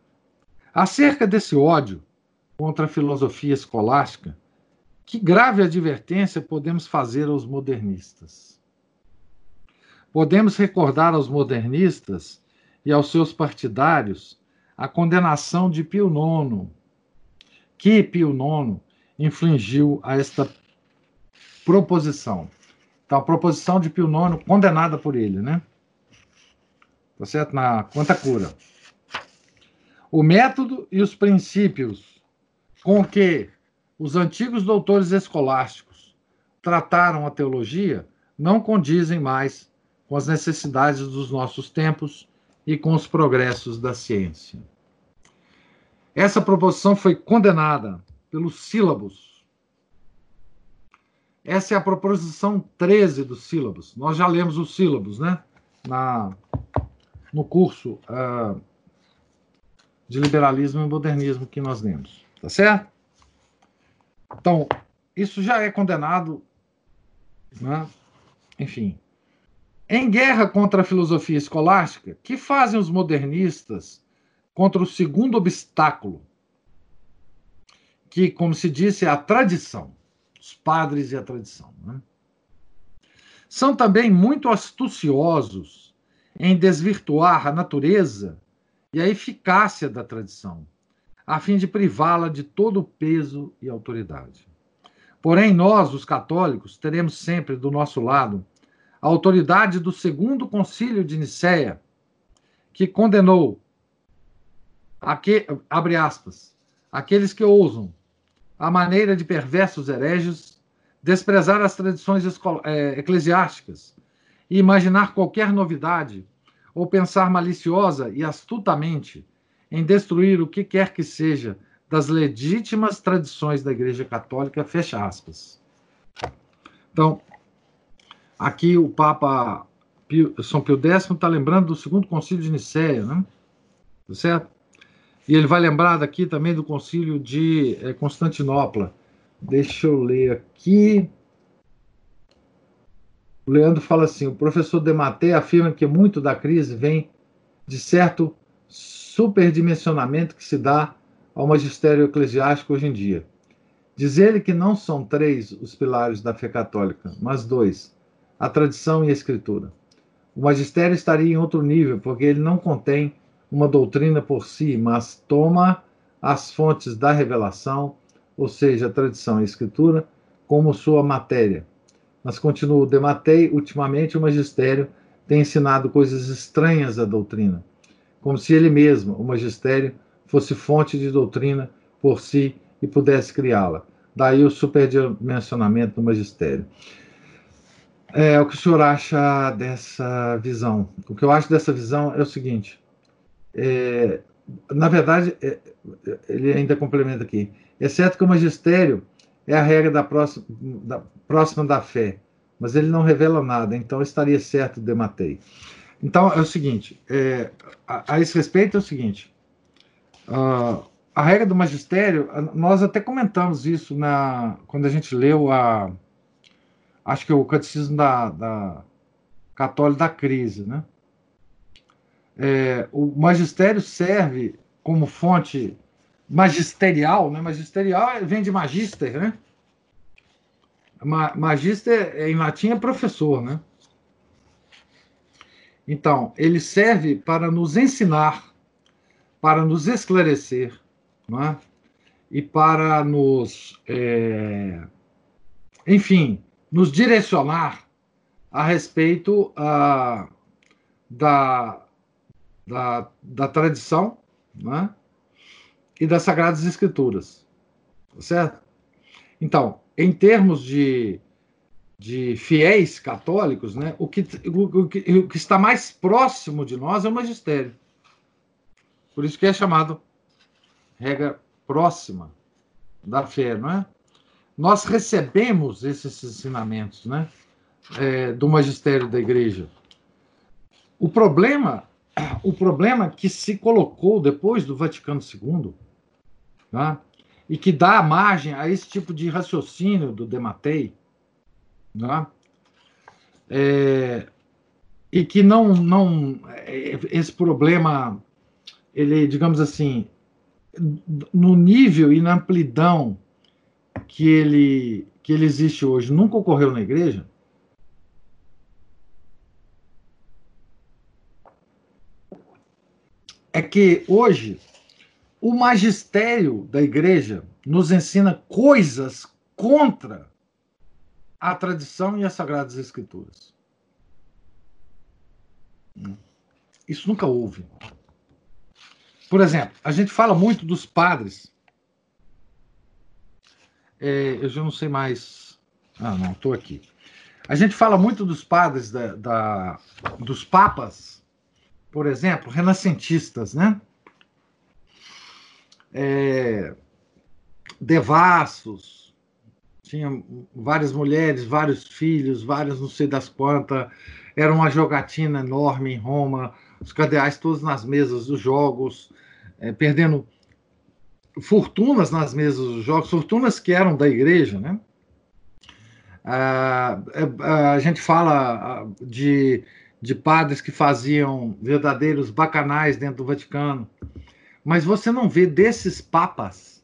Acerca desse ódio contra a filosofia escolástica, que grave advertência podemos fazer aos modernistas? Podemos recordar aos modernistas e aos seus partidários a condenação de Pio IX, que Pio IX infligiu a esta proposição. Então, a proposição de Pio IX condenada por ele, né? tá certo? Na quanta cura. O método e os princípios com que os antigos doutores escolásticos trataram a teologia não condizem mais com as necessidades dos nossos tempos e com os progressos da ciência. Essa proposição foi condenada pelos sílabos Essa é a proposição 13 dos sílabos. Nós já lemos os sílabos, né? Na, no curso uh, de liberalismo e modernismo que nós lemos. Tá certo? Então, isso já é condenado, né? enfim. Em guerra contra a filosofia escolástica, que fazem os modernistas contra o segundo obstáculo, que, como se disse, é a tradição, os padres e a tradição. Né? São também muito astuciosos em desvirtuar a natureza e a eficácia da tradição, a fim de privá-la de todo o peso e autoridade. Porém, nós, os católicos, teremos sempre do nosso lado a autoridade do segundo concílio de Nicéia, que condenou, abre aspas, aqueles que ousam, a maneira de perversos hereges, desprezar as tradições é, eclesiásticas e imaginar qualquer novidade ou pensar maliciosa e astutamente em destruir o que quer que seja das legítimas tradições da Igreja Católica, fecha aspas. Então, Aqui o Papa Pio, São Pio X está lembrando do segundo concílio de Nicéia, né? Tá certo? E ele vai lembrar daqui também do concílio de é, Constantinopla. Deixa eu ler aqui. O Leandro fala assim: o professor Dematei afirma que muito da crise vem de certo superdimensionamento que se dá ao magistério eclesiástico hoje em dia. Diz ele que não são três os pilares da fé católica, mas dois: a tradição e a escritura. O magistério estaria em outro nível, porque ele não contém uma doutrina por si, mas toma as fontes da revelação, ou seja, a tradição e a escritura, como sua matéria. Mas continua, Dematei, ultimamente o magistério tem ensinado coisas estranhas à doutrina, como se ele mesmo, o magistério, fosse fonte de doutrina por si e pudesse criá-la. Daí o superdimensionamento do magistério. É, o que o senhor acha dessa visão? O que eu acho dessa visão é o seguinte: é, na verdade, é, ele ainda complementa aqui, exceto que o magistério é a regra da próxima da, próxima da fé, mas ele não revela nada, então estaria certo Dematei. Então é o seguinte: é, a, a, esse respeito é o seguinte. Uh, a regra do magistério, nós até comentamos isso na, quando a gente leu a acho que é o catecismo da, da católica da crise, né? É, o magistério serve como fonte magisterial, né? Magisterial vem de magister, né? magister em latim é professor, né? Então, ele serve para nos ensinar, para nos esclarecer, é? e para nos, é, enfim, nos direcionar a respeito uh, da, da, da tradição né? e das Sagradas Escrituras. Tá certo? Então, em termos de, de fiéis católicos, né, o, que, o, o, que, o que está mais próximo de nós é o magistério. Por isso que é chamado regra próxima da fé, não é? Nós recebemos esses ensinamentos né, é, do magistério da igreja. O problema, o problema que se colocou depois do Vaticano II, né, e que dá margem a esse tipo de raciocínio do Dematei, né, é, e que não, não é, esse problema, ele, digamos assim, no nível e na amplidão que ele, que ele existe hoje nunca ocorreu na igreja? É que hoje o magistério da igreja nos ensina coisas contra a tradição e as sagradas escrituras. Isso nunca houve. Por exemplo, a gente fala muito dos padres é, eu já não sei mais. Ah, não, estou aqui. A gente fala muito dos padres, da, da, dos papas, por exemplo, renascentistas, né? É, devassos, tinha várias mulheres, vários filhos, várias não sei das quantas. Era uma jogatina enorme em Roma, os cardeais todos nas mesas dos jogos, é, perdendo fortunas nas mesas dos jogos, fortunas que eram da igreja, né? Ah, a gente fala de, de padres que faziam verdadeiros bacanais dentro do Vaticano, mas você não vê desses papas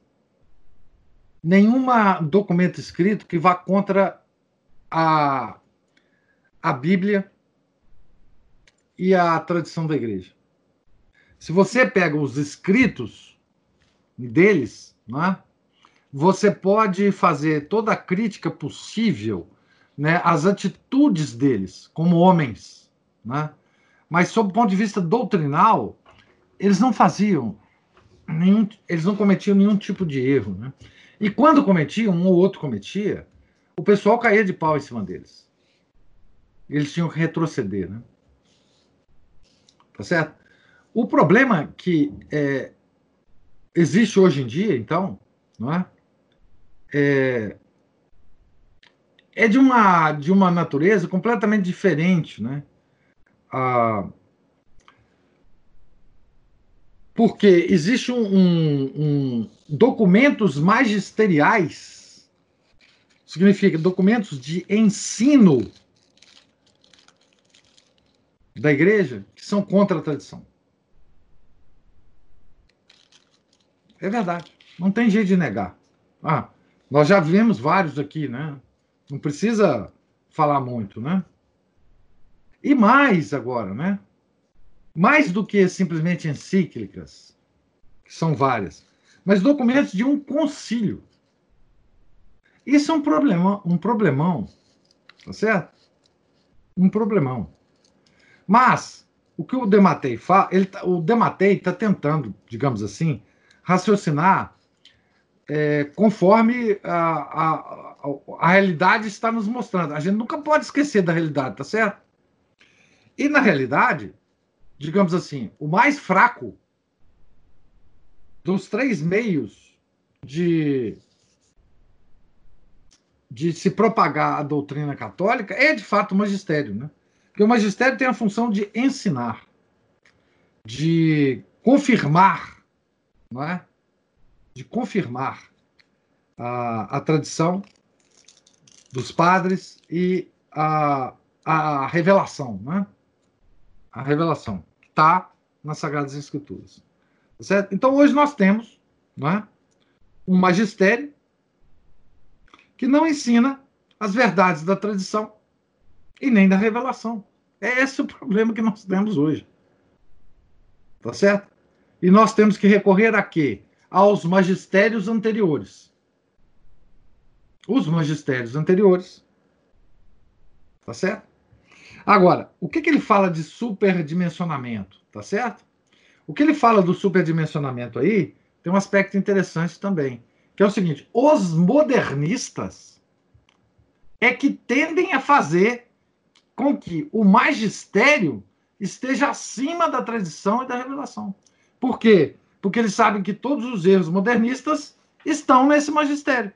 nenhum documento escrito que vá contra a, a Bíblia e a tradição da igreja. Se você pega os escritos deles, né, você pode fazer toda a crítica possível né, às atitudes deles como homens. Né, mas, sob o ponto de vista doutrinal, eles não faziam nenhum, eles não cometiam nenhum tipo de erro. Né? E quando cometiam, um ou outro cometia, o pessoal caía de pau em cima deles. Eles tinham que retroceder. Né? Tá certo? O problema que é, existe hoje em dia, então, não é? É, é de uma de uma natureza completamente diferente, né? Ah, porque existe um, um, um, documentos magisteriais, significa documentos de ensino da igreja que são contra a tradição. É verdade. Não tem jeito de negar. Ah, nós já vimos vários aqui, né? Não precisa falar muito, né? E mais agora, né? Mais do que simplesmente encíclicas, que são várias, mas documentos de um concílio. Isso é um problema, um problemão, tá certo? Um problemão. Mas o que o Dematei fala, ele, tá, o Dematei está tentando, digamos assim, raciocinar é, conforme a, a, a, realidade está nos mostrando. A gente nunca pode esquecer da realidade, tá certo? E na realidade, digamos assim, o mais fraco dos três meios de, de se propagar a doutrina católica é de fato o magistério, né? Porque o magistério tem a função de ensinar, de confirmar, é? De confirmar a, a tradição dos padres e a, a revelação, né? A revelação que está nas Sagradas Escrituras. Certo? Então hoje nós temos não é? um magistério que não ensina as verdades da tradição e nem da revelação. É esse o problema que nós temos hoje. Tá certo? E nós temos que recorrer a quê? Aos magistérios anteriores. Os magistérios anteriores. Tá certo? Agora, o que, que ele fala de superdimensionamento? Tá certo? O que ele fala do superdimensionamento aí tem um aspecto interessante também, que é o seguinte: os modernistas é que tendem a fazer com que o magistério esteja acima da tradição e da revelação. Por quê? Porque eles sabem que todos os erros modernistas estão nesse magistério.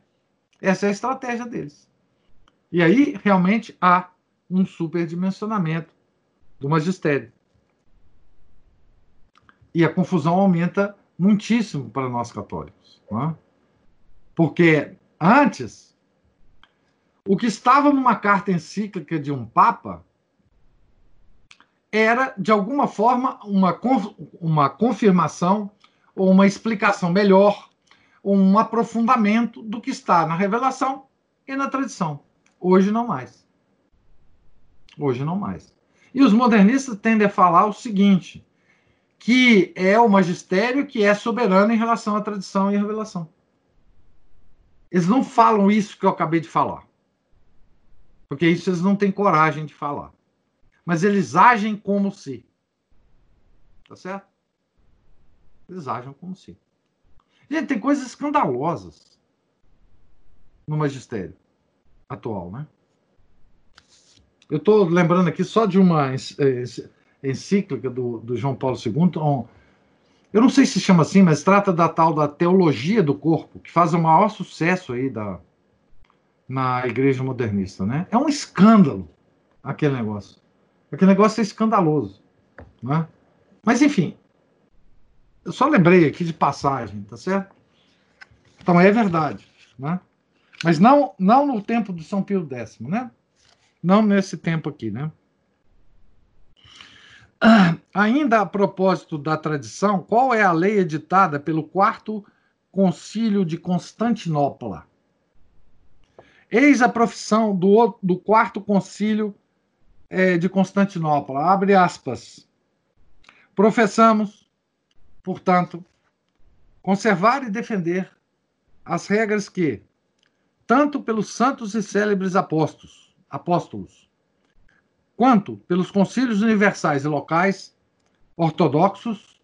Essa é a estratégia deles. E aí, realmente, há um superdimensionamento do magistério. E a confusão aumenta muitíssimo para nós católicos. É? Porque antes o que estava numa carta encíclica de um papa era, de alguma forma, uma, uma confirmação ou uma explicação melhor, um aprofundamento do que está na revelação e na tradição. Hoje não mais. Hoje não mais. E os modernistas tendem a falar o seguinte: que é o magistério que é soberano em relação à tradição e à revelação. Eles não falam isso que eu acabei de falar. Porque isso eles não têm coragem de falar. Mas eles agem como se. Tá certo? Eles agem como se. Gente, tem coisas escandalosas no magistério atual, né? Eu estou lembrando aqui só de uma encíclica do, do João Paulo II. Eu não sei se chama assim, mas trata da tal da teologia do corpo, que faz o maior sucesso aí da, na igreja modernista, né? É um escândalo aquele negócio. Aquele negócio é escandaloso, né? Mas enfim, eu só lembrei aqui de passagem, tá certo? Então é verdade, né? Mas não, não no tempo do São Pio X, né? Não nesse tempo aqui, né? Ah, ainda a propósito da tradição, qual é a lei editada pelo quarto concílio de Constantinopla? Eis a profissão do, do quarto concílio é, de Constantinopla. Abre aspas. Professamos, portanto, conservar e defender as regras que, tanto pelos santos e célebres apóstolos, apóstolos quanto pelos concílios universais e locais ortodoxos,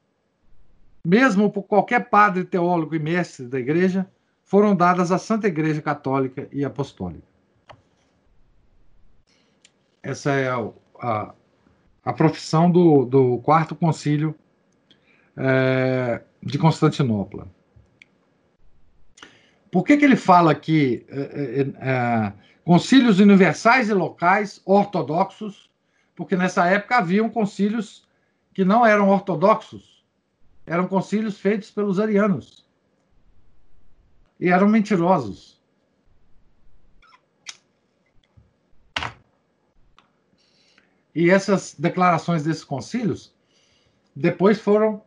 mesmo por qualquer padre teólogo e mestre da igreja, foram dadas à Santa Igreja Católica e Apostólica. Essa é a, a, a profissão do, do quarto concílio é, de Constantinopla. Por que, que ele fala aqui é, é, é, concílios universais e locais ortodoxos? Porque nessa época haviam concílios que não eram ortodoxos, eram concílios feitos pelos arianos e eram mentirosos. E essas declarações desses concílios depois foram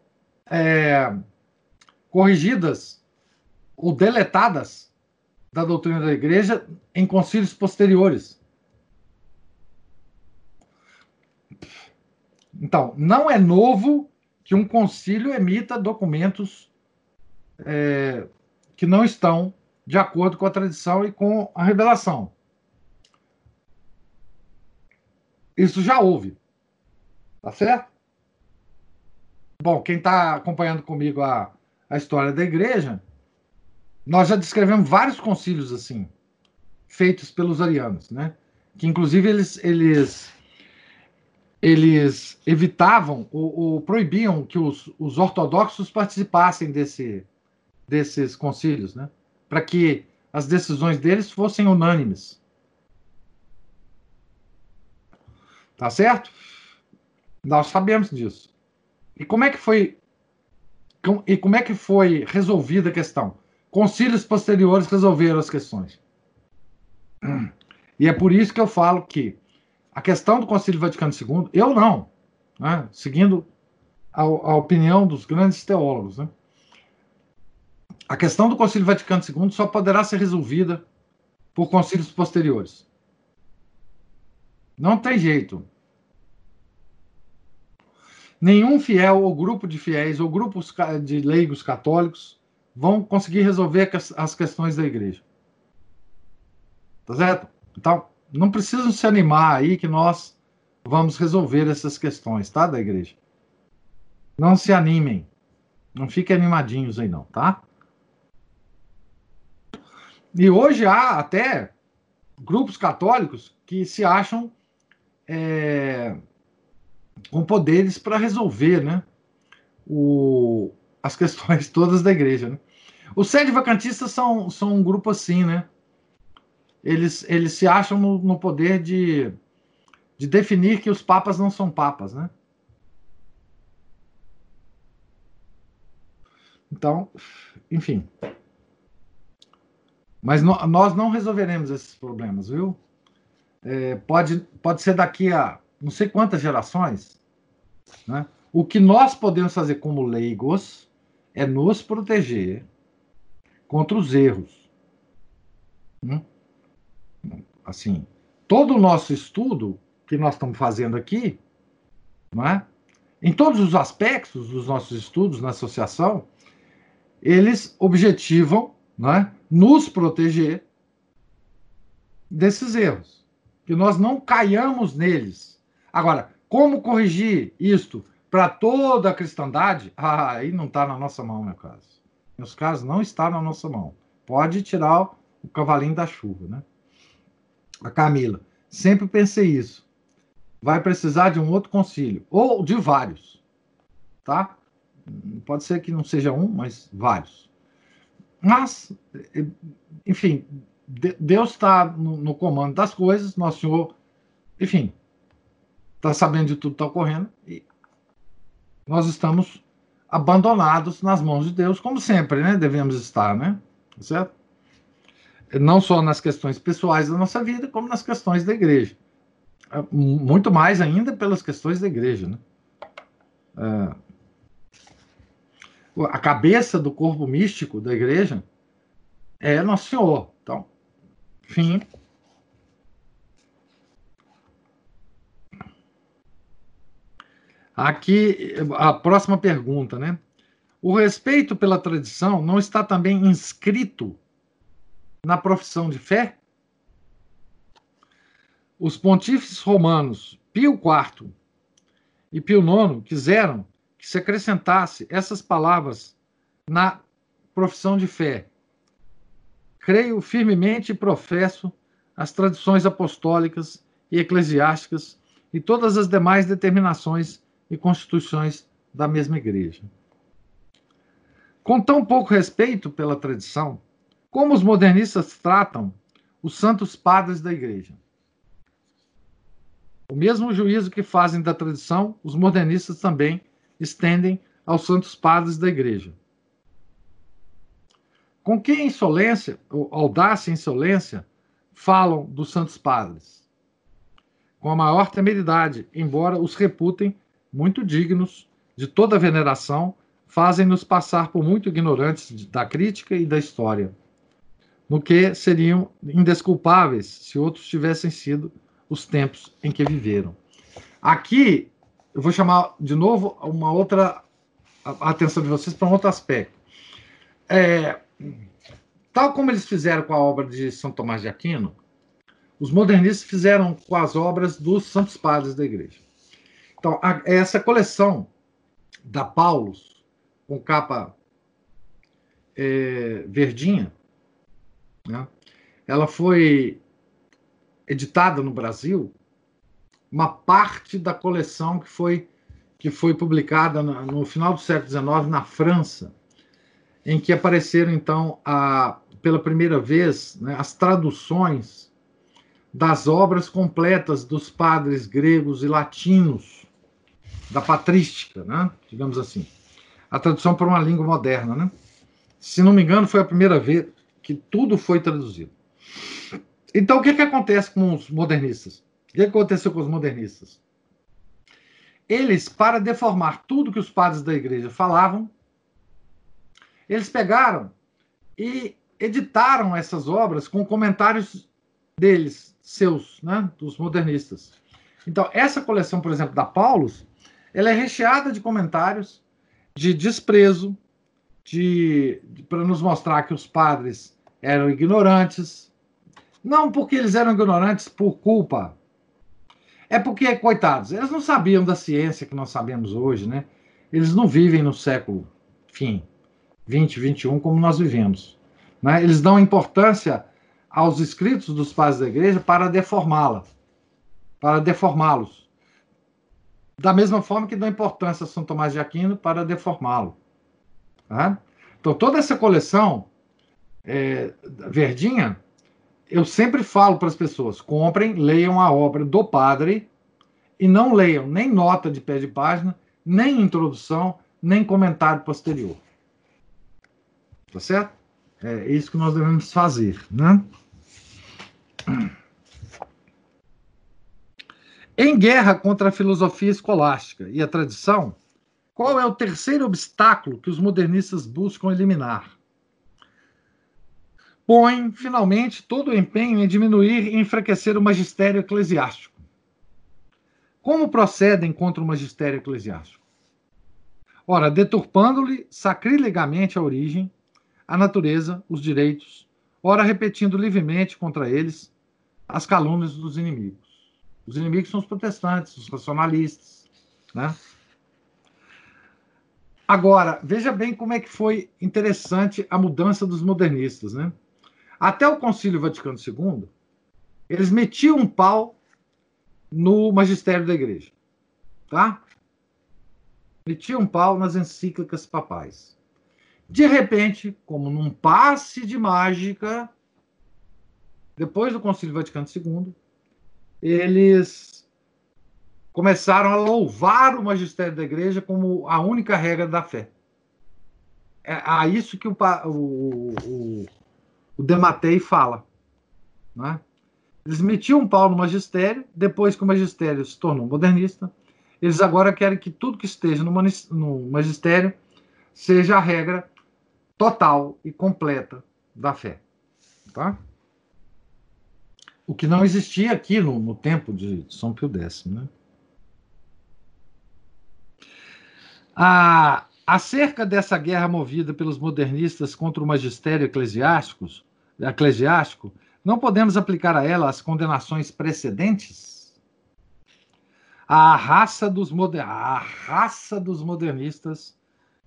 é, corrigidas ou deletadas da doutrina da igreja em concílios posteriores. Então, não é novo que um concílio emita documentos é, que não estão de acordo com a tradição e com a revelação. Isso já houve. Tá certo? Bom, quem está acompanhando comigo a, a história da igreja, nós já descrevemos vários concílios assim, feitos pelos arianos, né? Que inclusive eles, eles, eles evitavam ou, ou proibiam que os, os ortodoxos participassem desse, desses concílios, né? Para que as decisões deles fossem unânimes. Tá certo? Nós sabemos disso. E como é que foi e como é que foi resolvida a questão? Concílios posteriores resolveram as questões. E é por isso que eu falo que a questão do Concílio Vaticano II, eu não, né? seguindo a, a opinião dos grandes teólogos, né? A questão do Concílio Vaticano II só poderá ser resolvida por concílios posteriores. Não tem jeito. Nenhum fiel ou grupo de fiéis ou grupos de leigos católicos vão conseguir resolver as questões da igreja. Tá certo? Então, não precisam se animar aí que nós vamos resolver essas questões, tá? Da igreja. Não se animem. Não fiquem animadinhos aí, não, tá? E hoje há até grupos católicos que se acham é, com poderes para resolver né, o, as questões todas da igreja. Né? Os sede vacantistas são, são um grupo assim, né? Eles, eles se acham no, no poder de, de definir que os papas não são papas, né? Então, enfim. Mas no, nós não resolveremos esses problemas, viu? É, pode, pode ser daqui a não sei quantas gerações. Né? O que nós podemos fazer como leigos é nos proteger contra os erros. Né? Assim, todo o nosso estudo que nós estamos fazendo aqui, é? em todos os aspectos dos nossos estudos na associação, eles objetivam é? nos proteger desses erros, que nós não caiamos neles. Agora, como corrigir isto para toda a cristandade? Ah, aí não está na nossa mão, meu caso. Meus casos não está na nossa mão. Pode tirar o cavalinho da chuva, né? A Camila, sempre pensei isso. Vai precisar de um outro concílio, ou de vários, tá? Pode ser que não seja um, mas vários. Mas, enfim, Deus está no, no, comando das coisas, Nosso Senhor, enfim, está sabendo de tudo que está ocorrendo e nós estamos abandonados nas mãos de Deus, como sempre, né? Devemos estar, né? Certo? Não só nas questões pessoais da nossa vida, como nas questões da igreja. É, muito mais ainda pelas questões da igreja, né? É, a cabeça do corpo místico da igreja é Nosso Senhor. Enfim. Aqui, a próxima pergunta, né? O respeito pela tradição não está também inscrito na profissão de fé? Os pontífices romanos Pio IV e Pio IX quiseram que se acrescentasse essas palavras na profissão de fé. Creio firmemente e professo as tradições apostólicas e eclesiásticas e todas as demais determinações e constituições da mesma igreja. Com tão pouco respeito pela tradição, como os modernistas tratam os santos padres da igreja? O mesmo juízo que fazem da tradição, os modernistas também estendem aos santos padres da igreja. Com que insolência, audácia e insolência, falam dos santos padres? Com a maior temeridade, embora os reputem muito dignos de toda veneração, fazem-nos passar por muito ignorantes da crítica e da história, no que seriam indesculpáveis se outros tivessem sido os tempos em que viveram. Aqui, eu vou chamar de novo uma outra a atenção de vocês para um outro aspecto. É, tal como eles fizeram com a obra de São Tomás de Aquino, os modernistas fizeram com as obras dos santos padres da igreja. Então, a, essa coleção da Paulus, com capa é, verdinha, né, ela foi editada no Brasil uma parte da coleção que foi que foi publicada no, no final do século XIX na França, em que apareceram então a, pela primeira vez né, as traduções das obras completas dos padres gregos e latinos da patrística, né, digamos assim, a tradução para uma língua moderna, né? Se não me engano, foi a primeira vez que tudo foi traduzido. Então, o que, que acontece com os modernistas? O que aconteceu com os modernistas? Eles, para deformar tudo que os padres da igreja falavam, eles pegaram e editaram essas obras com comentários deles, seus, né, dos modernistas. Então, essa coleção, por exemplo, da Paulus, ela é recheada de comentários de desprezo, de, de para nos mostrar que os padres eram ignorantes, não porque eles eram ignorantes por culpa. É porque, coitados, eles não sabiam da ciência que nós sabemos hoje, né? Eles não vivem no século, enfim, 20, 21, como nós vivemos. Né? Eles dão importância aos escritos dos pais da igreja para deformá-la, para deformá-los. Da mesma forma que dão importância a São Tomás de Aquino para deformá-lo. Tá? Então, toda essa coleção é, verdinha eu sempre falo para as pessoas: comprem, leiam a obra do padre e não leiam nem nota de pé de página, nem introdução, nem comentário posterior. Tá certo? É isso que nós devemos fazer, né? Em guerra contra a filosofia escolástica e a tradição, qual é o terceiro obstáculo que os modernistas buscam eliminar? põe, finalmente, todo o empenho em diminuir e enfraquecer o magistério eclesiástico. Como procedem contra o magistério eclesiástico? Ora, deturpando-lhe sacrilegamente a origem, a natureza, os direitos, ora repetindo livremente contra eles as calúnias dos inimigos. Os inimigos são os protestantes, os racionalistas, né? Agora, veja bem como é que foi interessante a mudança dos modernistas, né? Até o Concílio Vaticano II, eles metiam um pau no magistério da igreja. Tá? Metiam um pau nas encíclicas papais. De repente, como num passe de mágica, depois do Concílio Vaticano II, eles começaram a louvar o magistério da igreja como a única regra da fé. É a isso que o, o, o, o Dematei fala. Né? Eles metiam um pau no magistério, depois que o magistério se tornou modernista, eles agora querem que tudo que esteja no, no magistério seja a regra total e completa da fé. Tá? O que não existia aqui no, no tempo de São Pio X. Né? A, acerca dessa guerra movida pelos modernistas contra o magistério eclesiástico, eclesiástico não podemos aplicar a ela as condenações precedentes? A raça dos, moder... a raça dos modernistas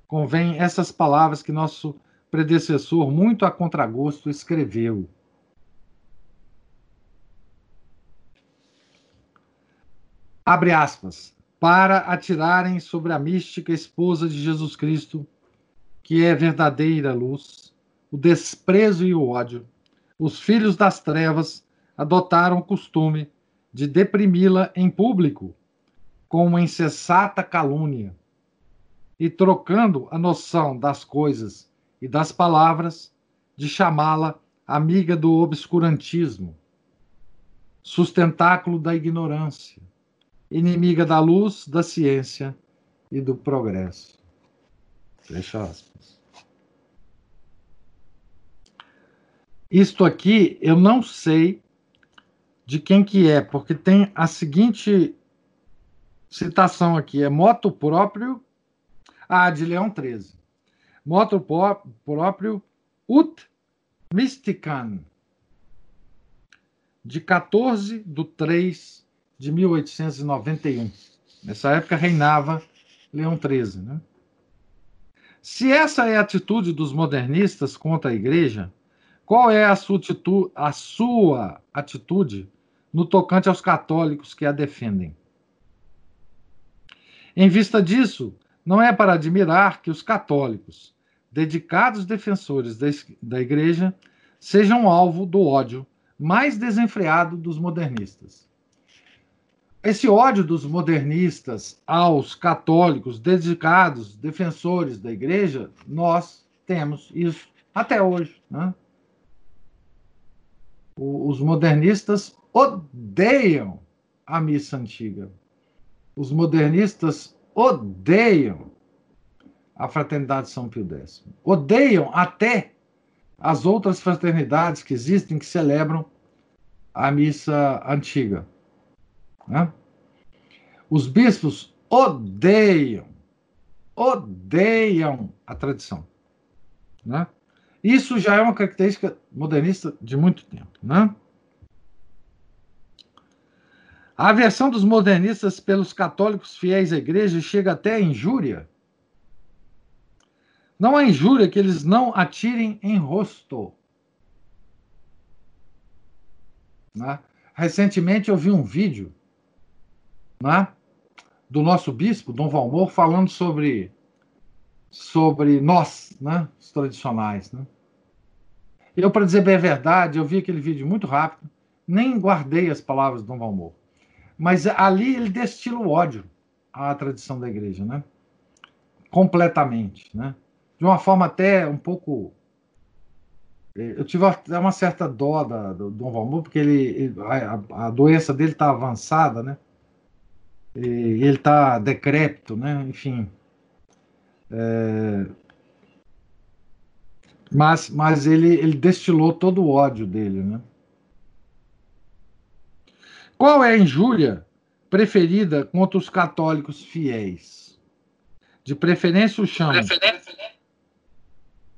convém essas palavras que nosso predecessor, muito a contragosto, escreveu. Abre aspas. Para atirarem sobre a mística esposa de Jesus Cristo, que é verdadeira luz, o desprezo e o ódio, os filhos das trevas adotaram o costume de deprimi-la em público, com uma incessata calúnia, e trocando a noção das coisas e das palavras, de chamá-la amiga do obscurantismo, sustentáculo da ignorância, inimiga da luz, da ciência e do progresso. Fecha aspas. Isto aqui eu não sei de quem que é, porque tem a seguinte citação aqui, é moto próprio, ah, de Leão 13. Moto próprio Ut Mystican, de 14 de 3 de 1891. Nessa época reinava Leão XIII. Né? Se essa é a atitude dos modernistas contra a igreja, qual é a sua, a sua atitude no tocante aos católicos que a defendem? Em vista disso, não é para admirar que os católicos, dedicados defensores da igreja, sejam alvo do ódio mais desenfreado dos modernistas. Esse ódio dos modernistas aos católicos dedicados, defensores da igreja, nós temos isso até hoje. Né? Os modernistas odeiam a missa antiga. Os modernistas odeiam a fraternidade de São Pio X. Odeiam até as outras fraternidades que existem que celebram a missa antiga. Né? Os bispos odeiam, odeiam a tradição. Né? Isso já é uma característica modernista de muito tempo. Né? A aversão dos modernistas pelos católicos fiéis à igreja chega até a injúria. Não há injúria que eles não atirem em rosto. Né? Recentemente eu vi um vídeo né, do nosso bispo, Dom Valmor, falando sobre, sobre nós, né, os tradicionais. Né. Eu, para dizer bem a verdade, eu vi aquele vídeo muito rápido, nem guardei as palavras do Dom Valmor. Mas ali ele destila o ódio à tradição da igreja, né? Completamente, né? De uma forma até um pouco eu tive uma certa dó da, do Dom Valmor, porque ele, a, a doença dele está avançada, né? e ele está decrépito, né? Enfim. É... Mas, mas ele, ele destilou todo o ódio dele, né? Qual é a injúria preferida contra os católicos fiéis? De preferência o chama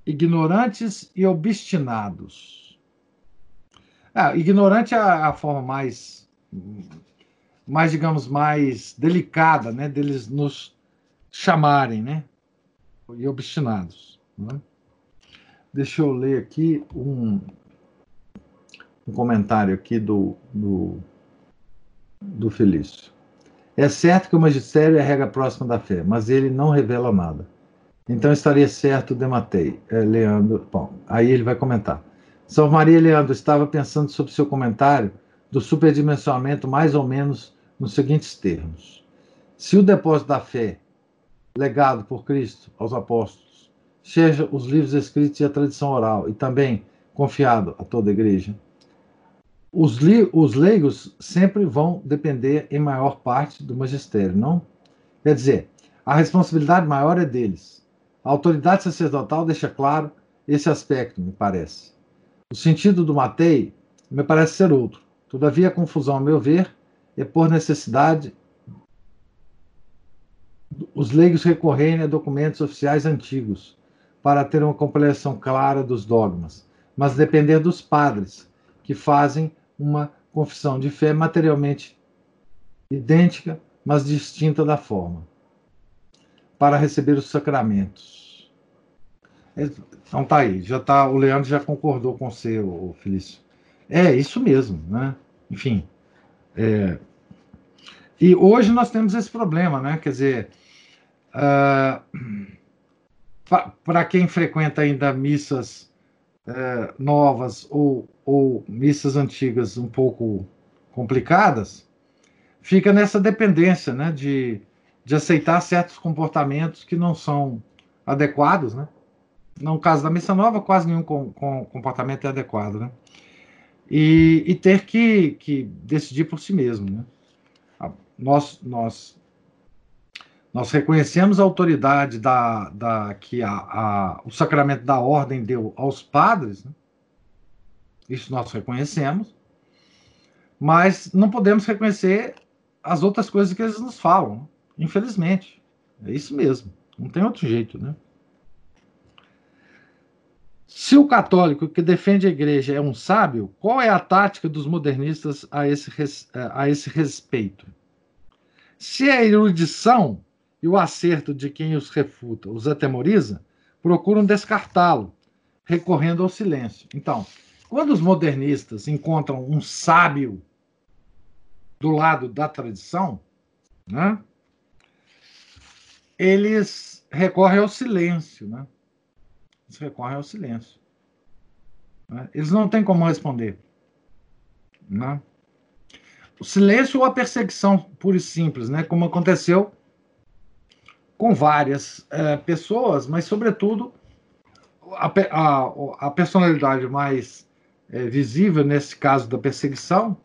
ignorantes e obstinados. Ah, ignorante é a forma mais mais, digamos, mais delicada, né, deles nos chamarem, né, e obstinados. Né? Deixa eu ler aqui um, um comentário aqui do, do, do Felício. É certo que o magistério é a regra próxima da fé, mas ele não revela nada. Então estaria certo, Dematei. É, Leandro. Bom, aí ele vai comentar. São Maria Leandro estava pensando sobre seu comentário do superdimensionamento mais ou menos nos seguintes termos. Se o depósito da fé, legado por Cristo aos apóstolos, seja os livros escritos e a tradição oral, e também confiado a toda a igreja, os, os leigos sempre vão depender em maior parte do magistério, não? Quer dizer, a responsabilidade maior é deles. A autoridade sacerdotal deixa claro esse aspecto, me parece. O sentido do Matei me parece ser outro. Todavia, a confusão, a meu ver, é por necessidade os leigos recorrerem a documentos oficiais antigos para ter uma compreensão clara dos dogmas, mas depender dos padres, que fazem uma confissão de fé materialmente idêntica, mas distinta da forma, para receber os sacramentos. Então tá aí, já tá, o Leandro já concordou com você, o Felício. É isso mesmo, né? Enfim. É, e hoje nós temos esse problema, né? Quer dizer, uh, para quem frequenta ainda missas uh, novas ou ou missas antigas um pouco complicadas, fica nessa dependência né, de, de aceitar certos comportamentos que não são adequados. Né? No caso da missa nova, quase nenhum com, com comportamento é adequado. Né? E, e, ter que, que decidir por si mesmo. Né? Nós, nós, nós reconhecemos a autoridade da, da, que a, a, o sacramento da ordem deu aos padres, né? Isso nós reconhecemos, mas não podemos reconhecer as outras coisas que eles nos falam, infelizmente. É isso mesmo, não tem outro jeito, né? Se o católico que defende a igreja é um sábio, qual é a tática dos modernistas a esse, a esse respeito? Se é a erudição e o acerto de quem os refuta os atemoriza, procuram descartá-lo, recorrendo ao silêncio. Então, quando os modernistas encontram um sábio do lado da tradição, né, eles recorrem ao silêncio. Né? Eles recorrem ao silêncio. Né? Eles não têm como responder. Né? O silêncio ou a perseguição pura e simples, né? como aconteceu com várias é, pessoas, mas, sobretudo, a, a, a personalidade mais é, visível nesse caso da perseguição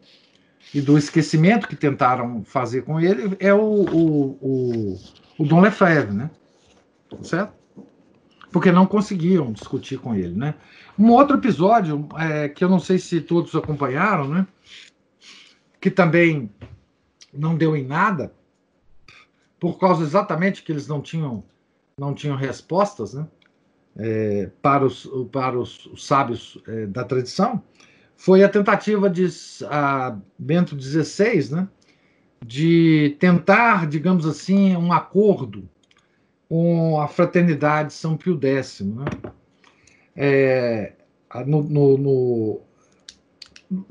e do esquecimento que tentaram fazer com ele é o, o, o, o Dom Lefebvre, né? Certo? Porque não conseguiam discutir com ele, né? Um outro episódio, é, que eu não sei se todos acompanharam, né? Que também não deu em nada, por causa exatamente que eles não tinham, não tinham respostas, né? É, para, os, para os, os sábios é, da tradição foi a tentativa de a Bento XVI né, de tentar, digamos assim, um acordo com a fraternidade São Pio X. Né? É, no, no, no,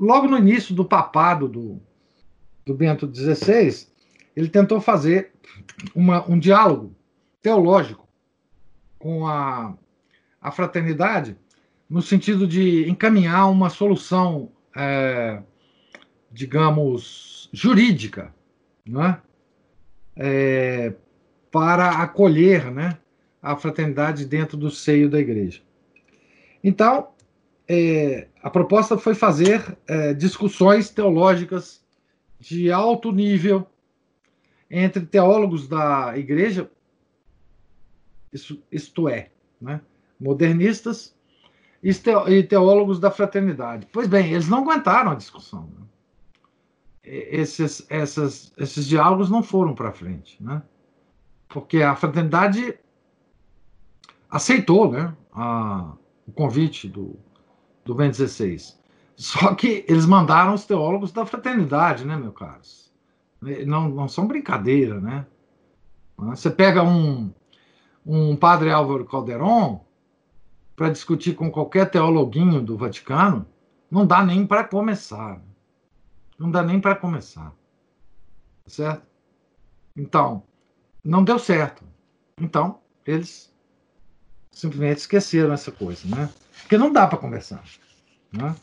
logo no início do papado do, do Bento XVI, ele tentou fazer uma, um diálogo teológico com a a fraternidade no sentido de encaminhar uma solução, é, digamos, jurídica, né? É, para acolher né, a fraternidade dentro do seio da igreja. Então, é, a proposta foi fazer é, discussões teológicas de alto nível entre teólogos da igreja, isso, isto é, né, modernistas e teólogos da fraternidade. Pois bem, eles não aguentaram a discussão. Né? Esses, essas, esses diálogos não foram para frente, né? porque a fraternidade aceitou né, a, o convite do, do Ben 16. Só que eles mandaram os teólogos da fraternidade, né, meu caros? Não, não são brincadeira, né? Você pega um, um padre Álvaro Calderon, para discutir com qualquer teologuinho do Vaticano, não dá nem para começar. Não dá nem para começar. Certo? Então, não deu certo. Então, eles simplesmente esqueceram essa coisa, né? Porque não dá para conversar. Né?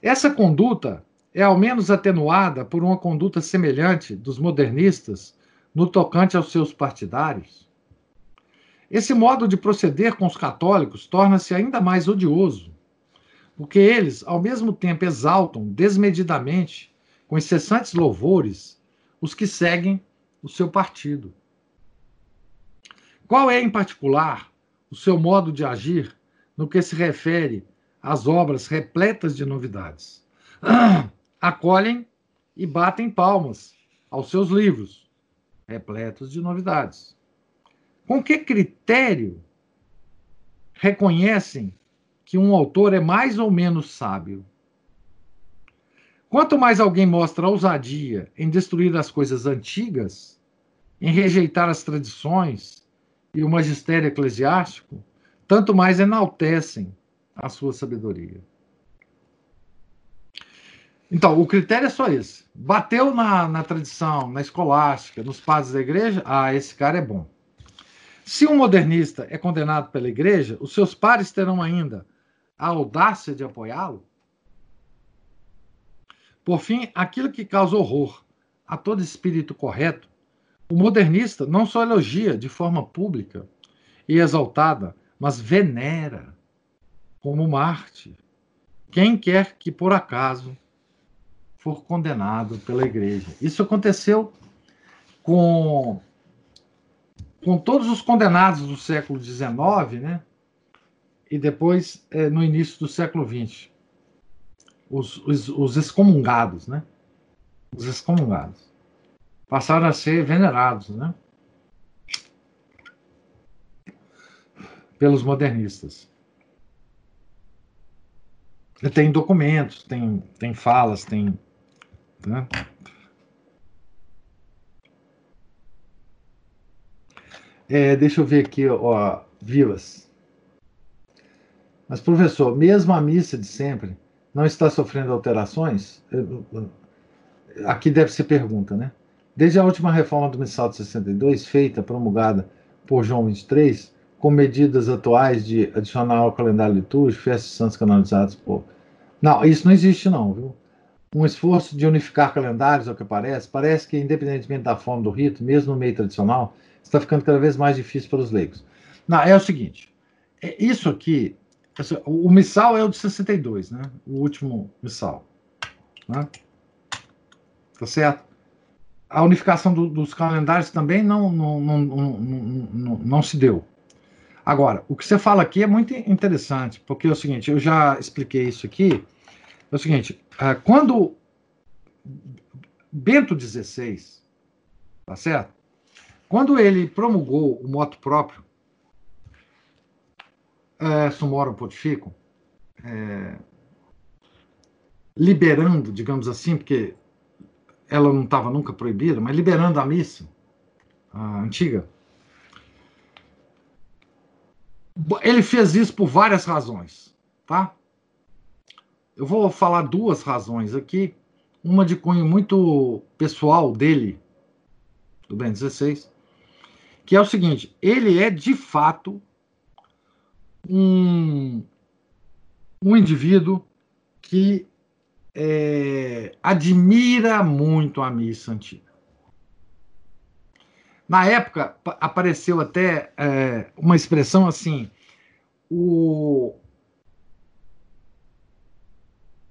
Essa conduta é ao menos atenuada por uma conduta semelhante dos modernistas no tocante aos seus partidários. Esse modo de proceder com os católicos torna-se ainda mais odioso, porque eles, ao mesmo tempo, exaltam desmedidamente, com incessantes louvores, os que seguem o seu partido. Qual é, em particular, o seu modo de agir no que se refere às obras repletas de novidades? Acolhem e batem palmas aos seus livros, repletos de novidades. Com que critério reconhecem que um autor é mais ou menos sábio? Quanto mais alguém mostra ousadia em destruir as coisas antigas, em rejeitar as tradições e o magistério eclesiástico, tanto mais enaltecem a sua sabedoria. Então, o critério é só esse. Bateu na, na tradição, na escolástica, nos padres da igreja, ah, esse cara é bom. Se um modernista é condenado pela igreja, os seus pares terão ainda a audácia de apoiá-lo? Por fim, aquilo que causa horror a todo espírito correto, o modernista não só elogia de forma pública e exaltada, mas venera como Marte quem quer que por acaso for condenado pela igreja. Isso aconteceu com com todos os condenados do século XIX, né? E depois é, no início do século XX os, os, os excomungados, né? Os excomungados. Passaram a ser venerados, né? Pelos modernistas. Tem documentos, tem, tem falas, tem. Né? É, deixa eu ver aqui, ó, Vivas. Mas, professor, mesmo a missa de sempre não está sofrendo alterações? Aqui deve ser pergunta, né? Desde a última reforma do missal de 62, feita, promulgada por João 23, com medidas atuais de adicionar ao calendário litúrgico festas santos canonizados por. Não, isso não existe, não, viu? Um esforço de unificar calendários, ao que parece, parece que, independentemente da forma do rito, mesmo no meio tradicional, está ficando cada vez mais difícil para os leigos. Não, é o seguinte: é isso aqui o missal é o de 62, né? O último missal. Né? Tá certo? A unificação do, dos calendários também não, não, não, não, não se deu. Agora, o que você fala aqui é muito interessante, porque é o seguinte, eu já expliquei isso aqui. É o seguinte, é, quando Bento XVI, tá certo? Quando ele promulgou o moto próprio, é, Sumorum Pontificum, é, liberando, digamos assim, porque ela não estava nunca proibida, mas liberando a missa a antiga. Ele fez isso por várias razões, tá? Eu vou falar duas razões aqui, uma de cunho muito pessoal dele, do Ben 16, que é o seguinte: ele é de fato um, um indivíduo que é, admira muito a missa antiga. Na época, apareceu até é, uma expressão assim: o,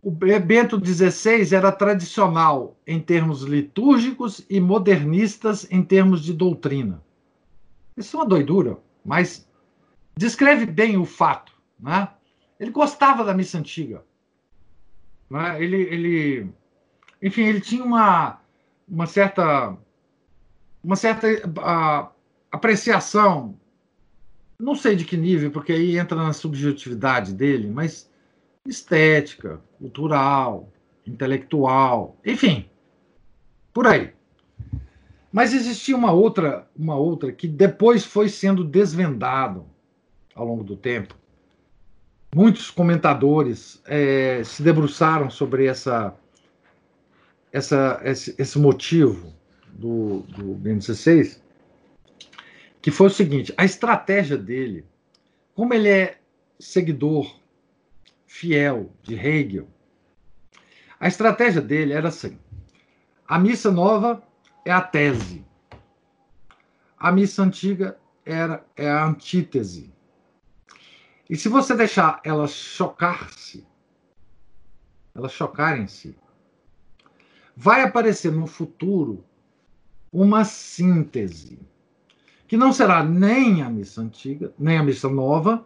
o Bento XVI era tradicional em termos litúrgicos e modernistas em termos de doutrina. Isso é uma doidura, mas descreve bem o fato. Né? Ele gostava da missa antiga. Né? Ele, ele, enfim, ele tinha uma, uma certa, uma certa apreciação, não sei de que nível, porque aí entra na subjetividade dele, mas estética, cultural, intelectual, enfim, por aí. Mas existia uma outra, uma outra que depois foi sendo desvendado ao longo do tempo. Muitos comentadores é, se debruçaram sobre essa, essa, esse, esse motivo do, do BN16, que foi o seguinte: a estratégia dele, como ele é seguidor fiel de Hegel. A estratégia dele era assim: a missa nova é a tese, a missa antiga era, é a antítese. E se você deixar elas chocar-se, elas chocarem-se, vai aparecer no futuro uma síntese, que não será nem a missa antiga, nem a missa nova,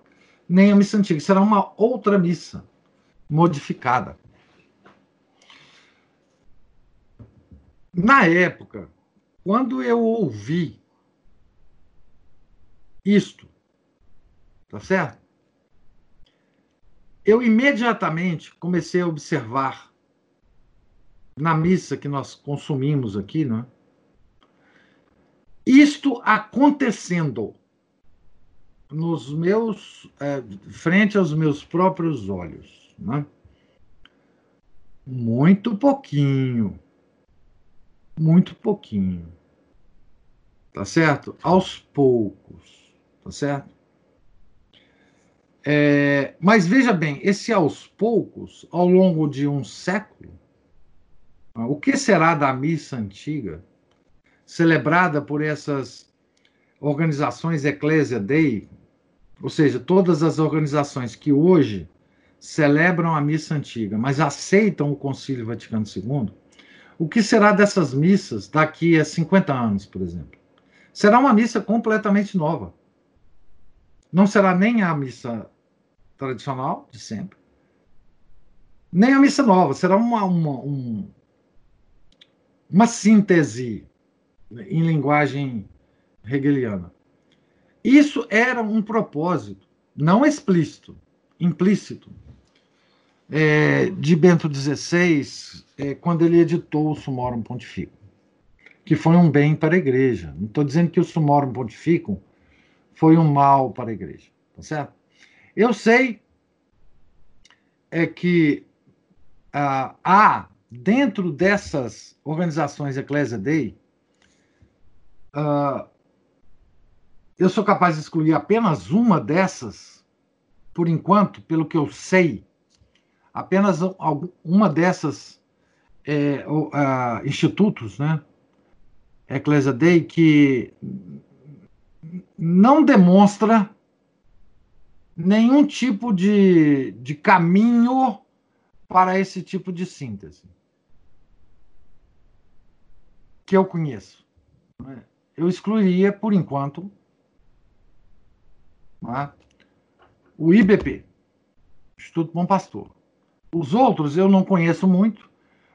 nem a missa antiga, será uma outra missa modificada. Na época, quando eu ouvi isto, tá certo? Eu imediatamente comecei a observar na missa que nós consumimos aqui, né? Isto acontecendo nos meus é, frente aos meus próprios olhos, né? Muito pouquinho, muito pouquinho, tá certo? Aos poucos, tá certo? É, mas veja bem, esse aos poucos, ao longo de um século, o que será da missa antiga, celebrada por essas organizações Ecclesia Dei, ou seja, todas as organizações que hoje celebram a missa antiga, mas aceitam o Concílio Vaticano II, o que será dessas missas daqui a 50 anos, por exemplo? Será uma missa completamente nova. Não será nem a missa tradicional de sempre, nem a missa nova. Será uma, uma, um, uma síntese em linguagem hegeliana. Isso era um propósito, não explícito, implícito, é, de Bento XVI, é, quando ele editou o Sumorum Pontificum, que foi um bem para a igreja. Não estou dizendo que o Sumorum Pontificum foi um mal para a igreja, tá certo? Eu sei é que ah, há dentro dessas organizações Ecclesia Dei, uh, eu sou capaz de excluir apenas uma dessas, por enquanto, pelo que eu sei, apenas uma dessas é, institutos, né, Ecclesia Dei, que não demonstra nenhum tipo de, de caminho para esse tipo de síntese que eu conheço. Né? Eu excluiria, por enquanto, né, o IBP, Instituto Bom Pastor. Os outros eu não conheço muito,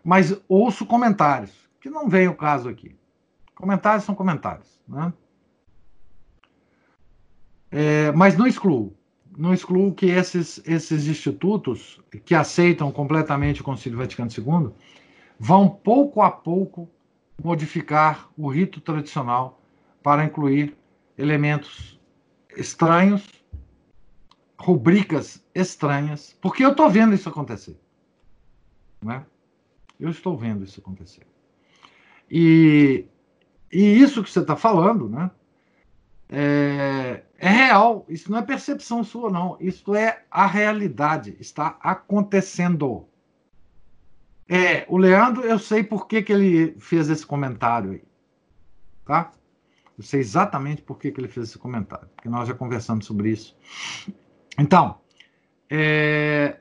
mas ouço comentários, que não vem o caso aqui. Comentários são comentários. Né? É, mas não excluo não excluo que esses, esses institutos, que aceitam completamente o Concílio Vaticano II, vão pouco a pouco modificar o rito tradicional para incluir elementos estranhos, rubricas estranhas, porque eu estou vendo isso acontecer. Né? Eu estou vendo isso acontecer. E, e isso que você está falando, né? É, é real, isso não é percepção sua, não. Isso é a realidade, está acontecendo. É, o Leandro, eu sei por que, que ele fez esse comentário aí. Tá? Eu sei exatamente por que, que ele fez esse comentário, porque nós já conversamos sobre isso. Então, é,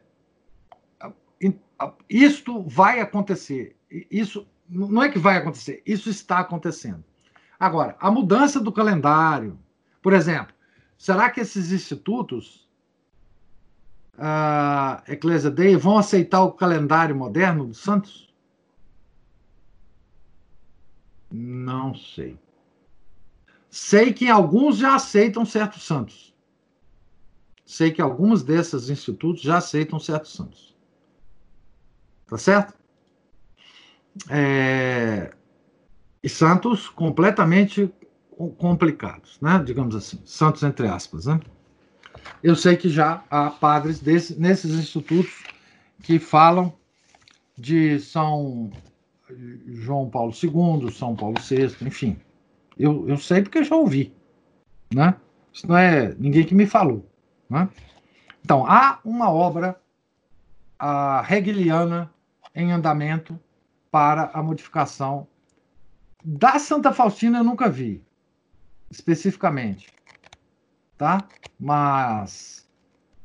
isto vai acontecer. Isso não é que vai acontecer, isso está acontecendo. Agora, a mudança do calendário, por exemplo, Será que esses institutos, a Eclésia Dei, vão aceitar o calendário moderno dos santos? Não sei. Sei que alguns já aceitam certos santos. Sei que alguns desses institutos já aceitam certos santos. Tá certo? É... E santos completamente complicados, né? digamos assim, santos entre aspas. Né? Eu sei que já há padres desse, nesses institutos que falam de São João Paulo II, São Paulo VI, enfim. Eu, eu sei porque já ouvi. Né? Isso não é ninguém que me falou. Né? Então, há uma obra a hegeliana em andamento para a modificação. Da Santa Faustina eu nunca vi, especificamente, tá? Mas,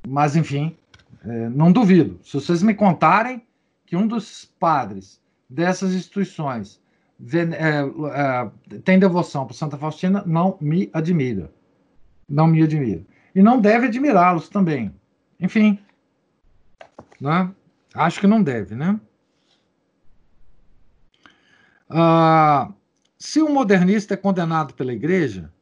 mas enfim, é, não duvido. Se vocês me contarem que um dos padres dessas instituições é, é, tem devoção por Santa Faustina, não me admira. Não me admira. E não deve admirá-los também. Enfim, né? acho que não deve, né? Ah, se um modernista é condenado pela igreja.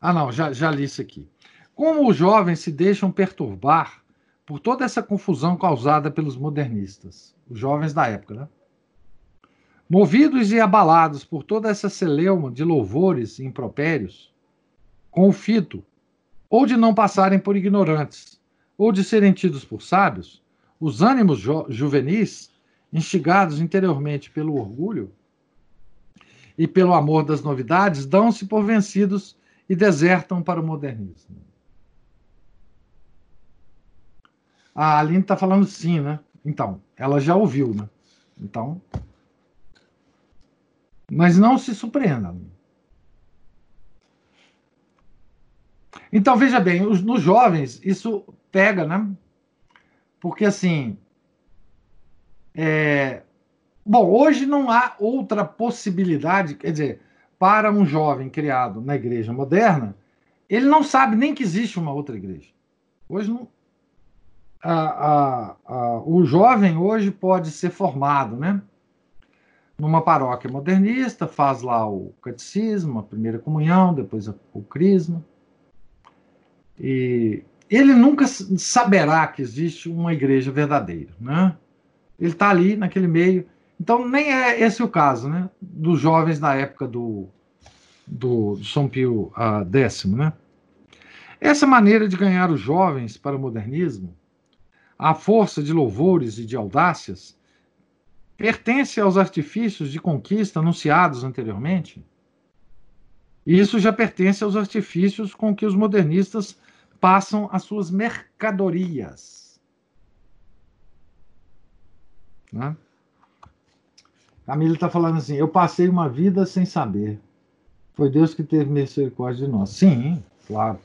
Ah, não, já, já li isso aqui. Como os jovens se deixam perturbar por toda essa confusão causada pelos modernistas, os jovens da época, né? Movidos e abalados por toda essa celeuma de louvores e impropérios, com o fito, ou de não passarem por ignorantes, ou de serem tidos por sábios, os ânimos juvenis, instigados interiormente pelo orgulho e pelo amor das novidades, dão-se por vencidos e desertam para o modernismo. A Aline está falando sim, né? Então, ela já ouviu, né? Então, mas não se surpreenda. Então, veja bem, os, nos jovens, isso pega, né? Porque, assim. É... Bom, hoje não há outra possibilidade, quer dizer, para um jovem criado na igreja moderna, ele não sabe nem que existe uma outra igreja. Hoje não. A, a, a, o jovem hoje pode ser formado, né? numa paróquia modernista, faz lá o catecismo, a primeira comunhão, depois o crisma. E ele nunca saberá que existe uma igreja verdadeira, né? Ele está ali naquele meio. Então, nem é esse o caso, né? Dos jovens na época do, do, do São Pio uh, X, né? Essa maneira de ganhar os jovens para o modernismo, a força de louvores e de audácias, pertence aos artifícios de conquista anunciados anteriormente? E isso já pertence aos artifícios com que os modernistas passam as suas mercadorias. Né? Camila está falando assim: eu passei uma vida sem saber. Foi Deus que teve misericórdia de nós. Sim, claro.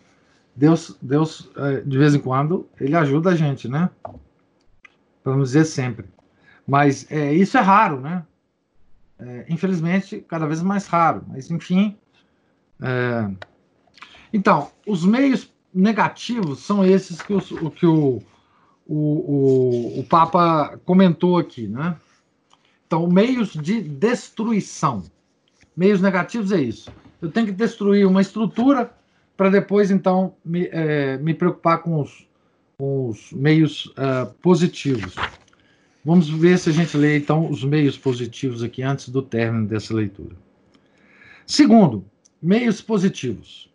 Deus, Deus é, de vez em quando, ele ajuda a gente, né? Não dizer sempre. Mas é, isso é raro, né? É, infelizmente, cada vez mais raro. Mas, enfim. É... Então, os meios negativos são esses que, o, que o, o, o, o Papa comentou aqui, né? Então, meios de destruição. Meios negativos é isso. Eu tenho que destruir uma estrutura para depois, então, me, é, me preocupar com os, com os meios uh, positivos. Vamos ver se a gente lê então os meios positivos aqui antes do término dessa leitura. Segundo, meios positivos.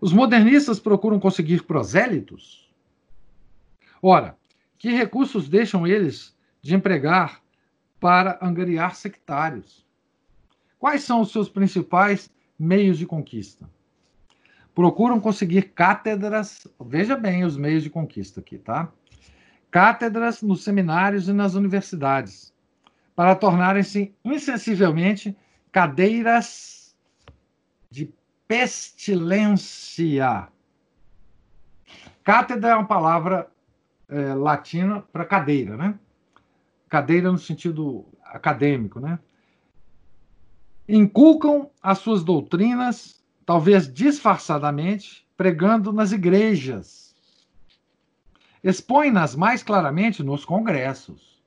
Os modernistas procuram conseguir prosélitos? Ora, que recursos deixam eles de empregar para angariar sectários? Quais são os seus principais meios de conquista? Procuram conseguir cátedras, veja bem os meios de conquista aqui, tá? cátedras nos seminários e nas universidades, para tornarem-se insensivelmente cadeiras de pestilência. Cátedra é uma palavra é, latina para cadeira, né? Cadeira no sentido acadêmico, né? Inculcam as suas doutrinas, talvez disfarçadamente, pregando nas igrejas expõe-nas mais claramente nos congressos.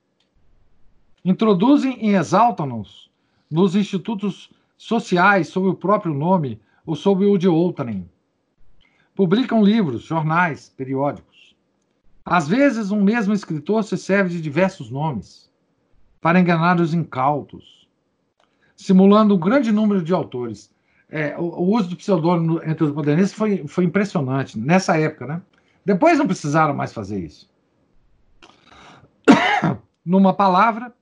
Introduzem e exaltam-nos nos institutos sociais sob o próprio nome ou sob o de outrem. Publicam livros, jornais, periódicos. Às vezes, um mesmo escritor se serve de diversos nomes para enganar os incautos, simulando um grande número de autores. É, o, o, uso do pseudônimo entre os modernistas foi, foi impressionante nessa época, né? Depois não precisaram mais fazer isso. Numa palavra,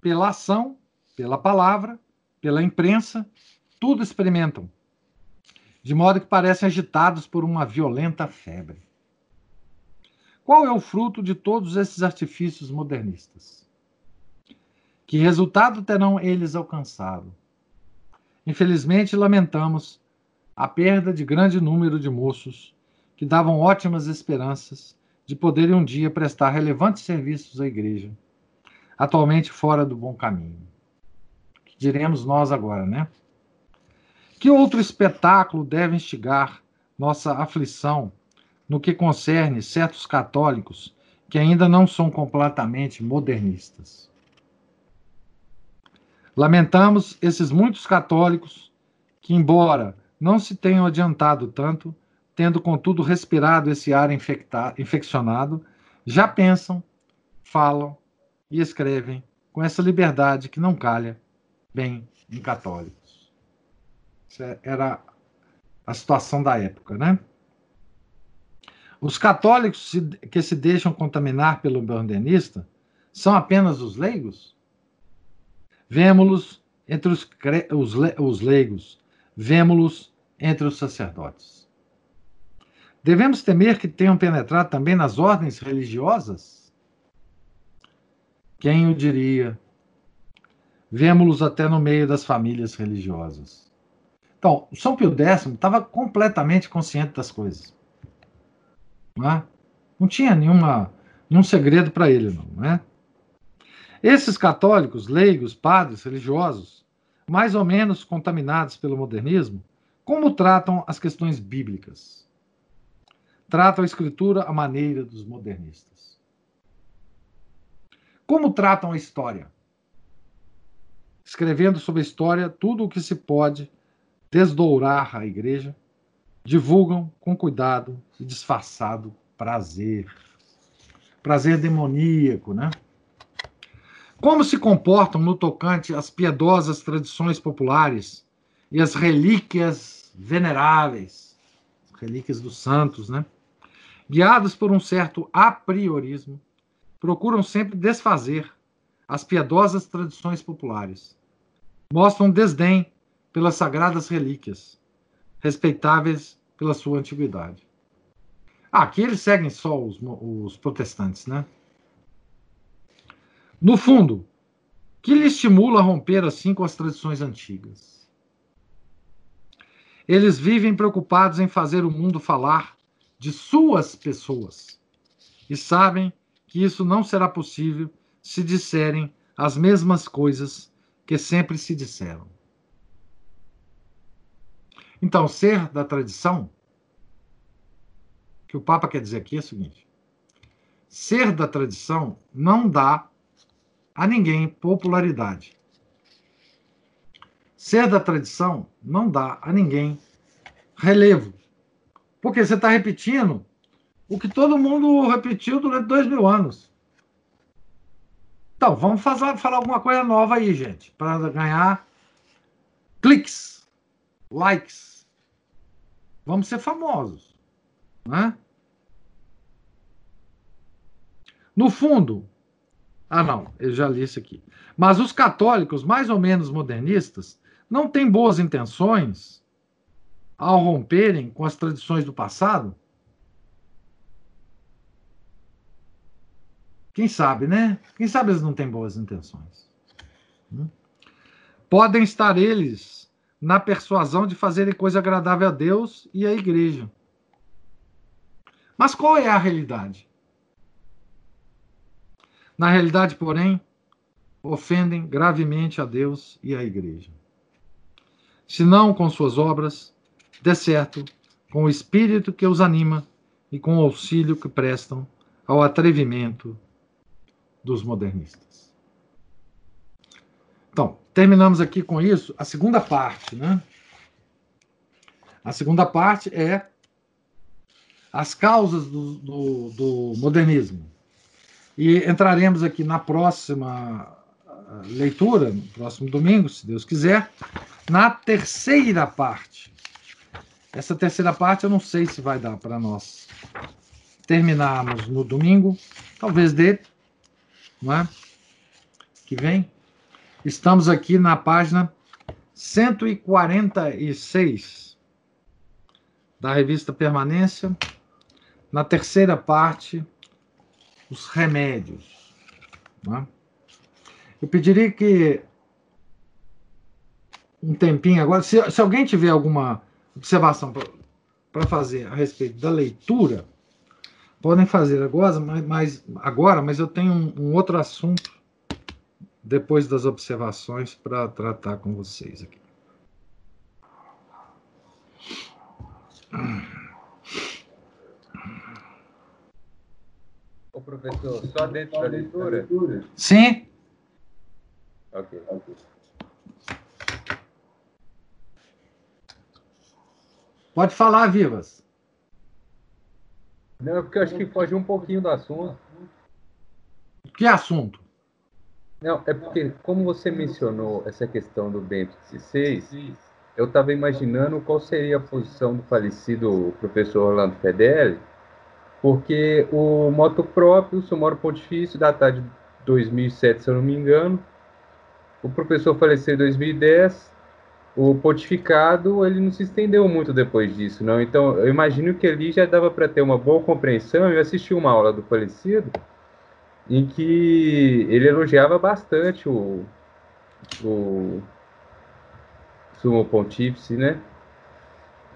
pela ação, pela palavra, pela imprensa, tudo experimentam, de modo que parecem agitados por uma violenta febre. Qual é o fruto de todos esses artifícios modernistas? Que resultado terão eles alcançado? Infelizmente, lamentamos a perda de grande número de moços que davam ótimas esperanças de poderem um dia prestar relevantes serviços à igreja, atualmente fora do bom caminho. Que diremos nós agora, né? Que outro espetáculo deve instigar nossa aflição no que concerne certos católicos que ainda não são completamente modernistas? Lamentamos esses muitos católicos que, embora não se tenham adiantado tanto, tendo contudo respirado esse ar infeccionado, já pensam, falam e escrevem com essa liberdade que não calha bem em católicos. Essa era a situação da época, né? Os católicos que se deixam contaminar pelo bandenista são apenas os leigos? Vemos-los entre os, os, os leigos, vemos-los entre os sacerdotes. Devemos temer que tenham penetrado também nas ordens religiosas? Quem o diria? Vemos-los até no meio das famílias religiosas. Então, São Pio X estava completamente consciente das coisas. Não, é? não tinha nenhuma, nenhum segredo para ele, não, não é? Esses católicos, leigos, padres, religiosos, mais ou menos contaminados pelo modernismo, como tratam as questões bíblicas? Tratam a escritura à maneira dos modernistas. Como tratam a história? Escrevendo sobre a história tudo o que se pode desdourar a igreja, divulgam com cuidado e disfarçado prazer. Prazer demoníaco, né? Como se comportam no tocante às piedosas tradições populares e as relíquias veneráveis, relíquias dos santos, né? Guiados por um certo apriorismo, procuram sempre desfazer as piedosas tradições populares. Mostram desdém pelas sagradas relíquias, respeitáveis pela sua antiguidade. Ah, aqui eles seguem só os, os protestantes, né? No fundo, que lhe estimula a romper assim com as tradições antigas? Eles vivem preocupados em fazer o mundo falar de suas pessoas e sabem que isso não será possível se disserem as mesmas coisas que sempre se disseram. Então, ser da tradição, que o Papa quer dizer aqui é o seguinte: ser da tradição não dá a ninguém popularidade. Ser da tradição não dá a ninguém relevo. Porque você está repetindo o que todo mundo repetiu durante dois mil anos. Então, vamos fazer, falar alguma coisa nova aí, gente, para ganhar cliques likes. Vamos ser famosos. Né? No fundo, ah, não, eu já li isso aqui. Mas os católicos, mais ou menos modernistas, não têm boas intenções ao romperem com as tradições do passado? Quem sabe, né? Quem sabe eles não têm boas intenções? Hum? Podem estar eles na persuasão de fazerem coisa agradável a Deus e à igreja. Mas qual é a realidade? Na realidade, porém, ofendem gravemente a Deus e à igreja. Se não com suas obras, de certo, com o espírito que os anima e com o auxílio que prestam ao atrevimento dos modernistas. Então, terminamos aqui com isso a segunda parte, né? A segunda parte é as causas do, do, do modernismo. E entraremos aqui na próxima ah, leitura, no próximo domingo, se Deus quiser, na terceira parte. Essa terceira parte eu não sei se vai dar para nós terminarmos no domingo, talvez dê, não é? Que vem. Estamos aqui na página 146 da revista Permanência, na terceira parte os remédios. Né? Eu pediria que um tempinho agora, se, se alguém tiver alguma observação para fazer a respeito da leitura, podem fazer agora, mas, agora, mas eu tenho um, um outro assunto depois das observações para tratar com vocês aqui. Ô, professor, só dentro da leitura? Sim. Ok. ok. Pode falar, Vivas. Não, é porque eu acho que foge um pouquinho do assunto. Que assunto? Não, é porque, como você mencionou essa questão do Bento XVI, eu estava imaginando qual seria a posição do falecido professor Orlando Fedeli, porque o moto próprio, o Sumoro Pontifício, datado de 2007, se eu não me engano, o professor faleceu em 2010, o pontificado ele não se estendeu muito depois disso, não. Então, eu imagino que ali já dava para ter uma boa compreensão. Eu assisti uma aula do falecido em que ele elogiava bastante o, o sumo pontífice, né?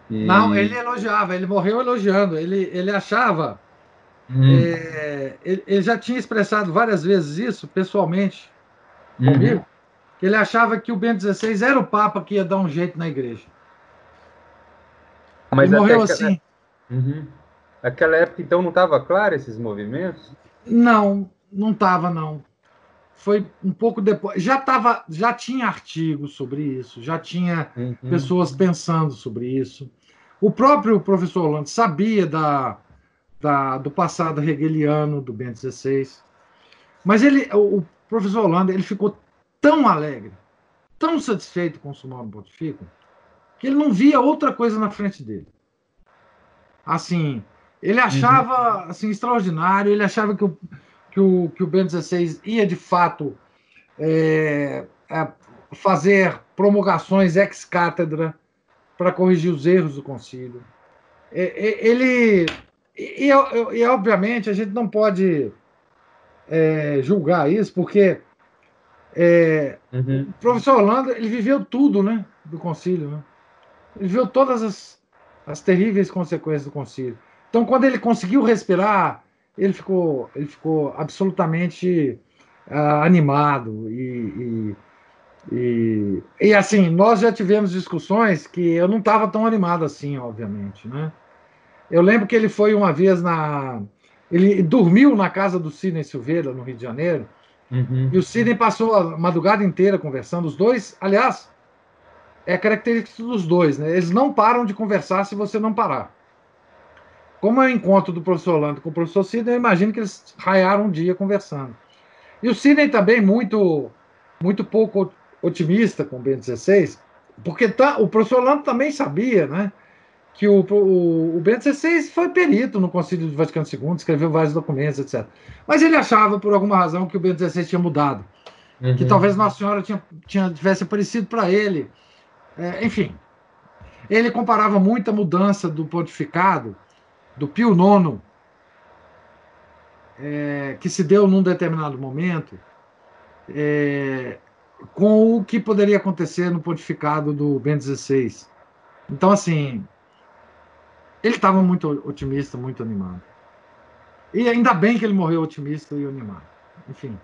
E... Não, ele elogiava, ele morreu elogiando. Ele, ele achava. Hum. É, ele, ele, já tinha expressado várias vezes isso pessoalmente uhum. comigo que ele achava que o Bento XVI era o Papa que ia dar um jeito na igreja. Mas morreu aquela... assim. Uhum. Aquela época, então, não estava claro esses movimentos? Não, não estava, não. Foi um pouco depois. Já tava, já tinha artigos sobre isso, já tinha uhum. pessoas pensando sobre isso. O próprio professor Orlando sabia da, da, do passado hegeliano do Bento XVI. Mas ele, o, professor Orlando ele ficou tão alegre, tão satisfeito com o Sumário Pontifico, que ele não via outra coisa na frente dele. Assim, ele achava uhum. assim, extraordinário, ele achava que o, que o, que o Bento XVI ia de fato é, é, fazer promulgações ex-cátedra para corrigir os erros do concílio. É, ele. E, e, e, obviamente a gente não pode é, julgar isso, porque é, uhum. O professor Orlando, ele viveu tudo, né? Do concílio, né? Ele viveu todas as, as terríveis consequências do concílio. Então, quando ele conseguiu respirar, ele ficou, ele ficou absolutamente uh, animado e, e, e, e, assim, nós já tivemos discussões que eu não estava tão animado assim, obviamente, né? Eu lembro que ele foi uma vez na... Ele dormiu na casa do Sidney Silveira, no Rio de Janeiro, Uhum. E o Sidney passou a madrugada inteira conversando. Os dois, aliás, é característica dos dois, né? Eles não param de conversar se você não parar. Como é o encontro do professor Orlando com o professor Sidney, eu imagino que eles raiaram um dia conversando. E o Sidney também muito, muito pouco otimista com o Ben16, porque tá, o professor Orlando também sabia, né? que o, o, o Bento XVI foi perito no Concílio do Vaticano II, escreveu vários documentos, etc. Mas ele achava, por alguma razão, que o Bento XVI tinha mudado. Uhum. Que talvez Nossa Senhora tinha, tinha, tivesse aparecido para ele. É, enfim, ele comparava muito a mudança do pontificado, do Pio IX, é, que se deu num determinado momento, é, com o que poderia acontecer no pontificado do Bento XVI. Então, assim, ele estava muito otimista, muito animado. E ainda bem que ele morreu otimista e animado. Enfim.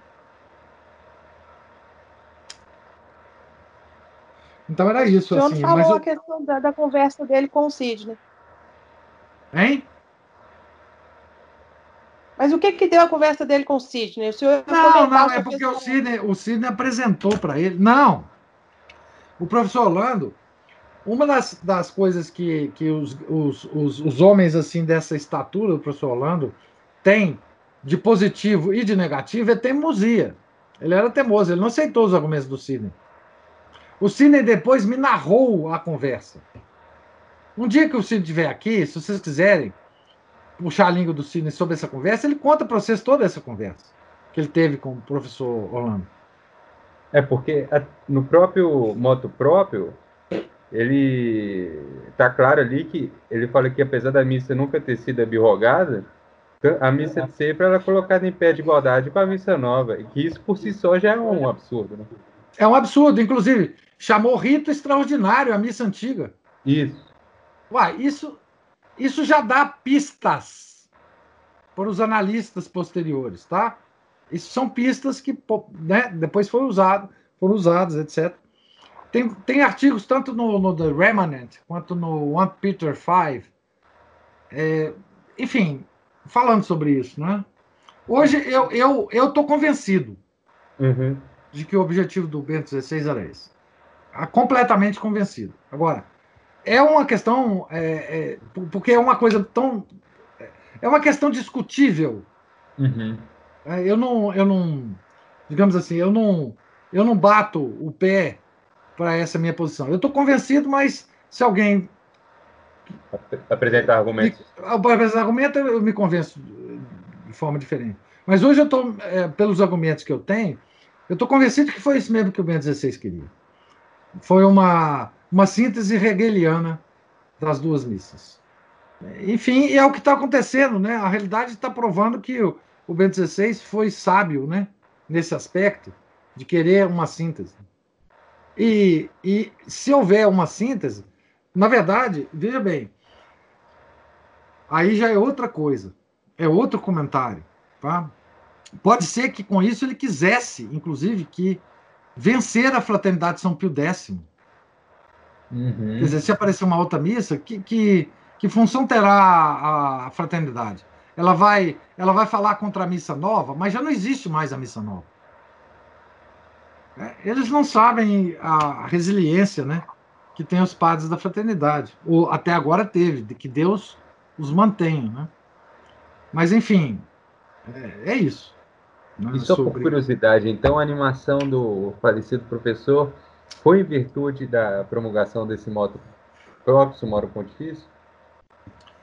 Então era isso. O senhor assim, falou mas a questão da, da, conversa dele com o Sidney. Hein? Mas o que que deu a conversa dele com o Sidney? O senhor não, não, é porque o Sidney, o Sidney apresentou para ele. Não! O professor Orlando uma das, das coisas que, que os, os, os, os homens assim dessa estatura, o professor Orlando, têm de positivo e de negativo é teimosia. Ele era teimoso, ele não aceitou os argumentos do Sidney. O Sidney depois me narrou a conversa. Um dia que o Sidney estiver aqui, se vocês quiserem puxar a língua do Sidney sobre essa conversa, ele conta para vocês toda essa conversa que ele teve com o professor Orlando. É porque no próprio moto próprio, ele tá claro ali que ele fala que apesar da missa nunca ter sido abrogada A missa de sempre era colocada em pé de igualdade com a missa nova, e que isso por si só já é um absurdo, né? É um absurdo, inclusive, chamou rito extraordinário a missa antiga. Isso. Uai, isso, isso já dá pistas para os analistas posteriores, tá? Isso são pistas que né, depois foi usado, foram usadas, etc. Tem, tem artigos tanto no, no The Remnant quanto no 1 Peter 5. É, enfim, falando sobre isso, né? Hoje eu eu eu tô convencido uhum. de que o objetivo do Bento XVI era esse, completamente convencido. Agora é uma questão é, é, porque é uma coisa tão é uma questão discutível. Uhum. É, eu não eu não digamos assim eu não eu não bato o pé para essa minha posição. Eu estou convencido, mas se alguém apresentar argumentos. Apresentar argumentos, eu me convenço de forma diferente. Mas hoje eu estou, é, pelos argumentos que eu tenho, eu estou convencido que foi isso mesmo que o Bento XVI queria. Foi uma, uma síntese hegeliana das duas missas. Enfim, é o que está acontecendo, né? A realidade está provando que o, Bento XVI foi sábio, né? Nesse aspecto de querer uma síntese. E, e se houver uma síntese, na verdade, veja bem, aí já é outra coisa, é outro comentário. Tá? Pode ser que com isso ele quisesse, inclusive, que vencer a fraternidade de São Pio X. Uhum. Quer dizer, se aparecer uma outra missa, que, que, que função terá a, fraternidade? Ela vai, ela vai falar contra a missa nova, mas já não existe mais a missa nova. É, eles não sabem a resiliência, né? que tem os padres da fraternidade. Ou até agora teve, de que Deus os mantenha. Né? Mas, enfim, é, é isso. Né? E só Sobre... por curiosidade, então a animação do falecido professor foi em virtude da promulgação desse modo próprio, modo pontifício?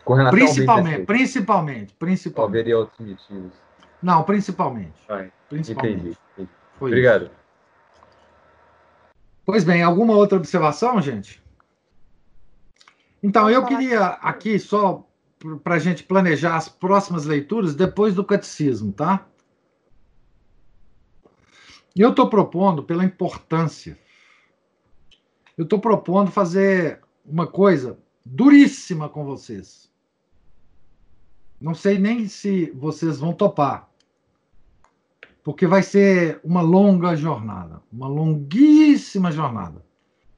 Com relação principalmente, ao principalmente, principalmente. Haveria outros motivos. Não, principalmente. Ah, principalmente. Entendi. Obrigado. Isso. Pois bem, alguma outra observação, gente? Então, eu queria aqui só para a gente planejar as próximas leituras depois do catecismo, tá? E eu estou propondo, pela importância, eu estou propondo fazer uma coisa duríssima com vocês. Não sei nem se vocês vão topar porque vai ser uma longa jornada, uma longuíssima jornada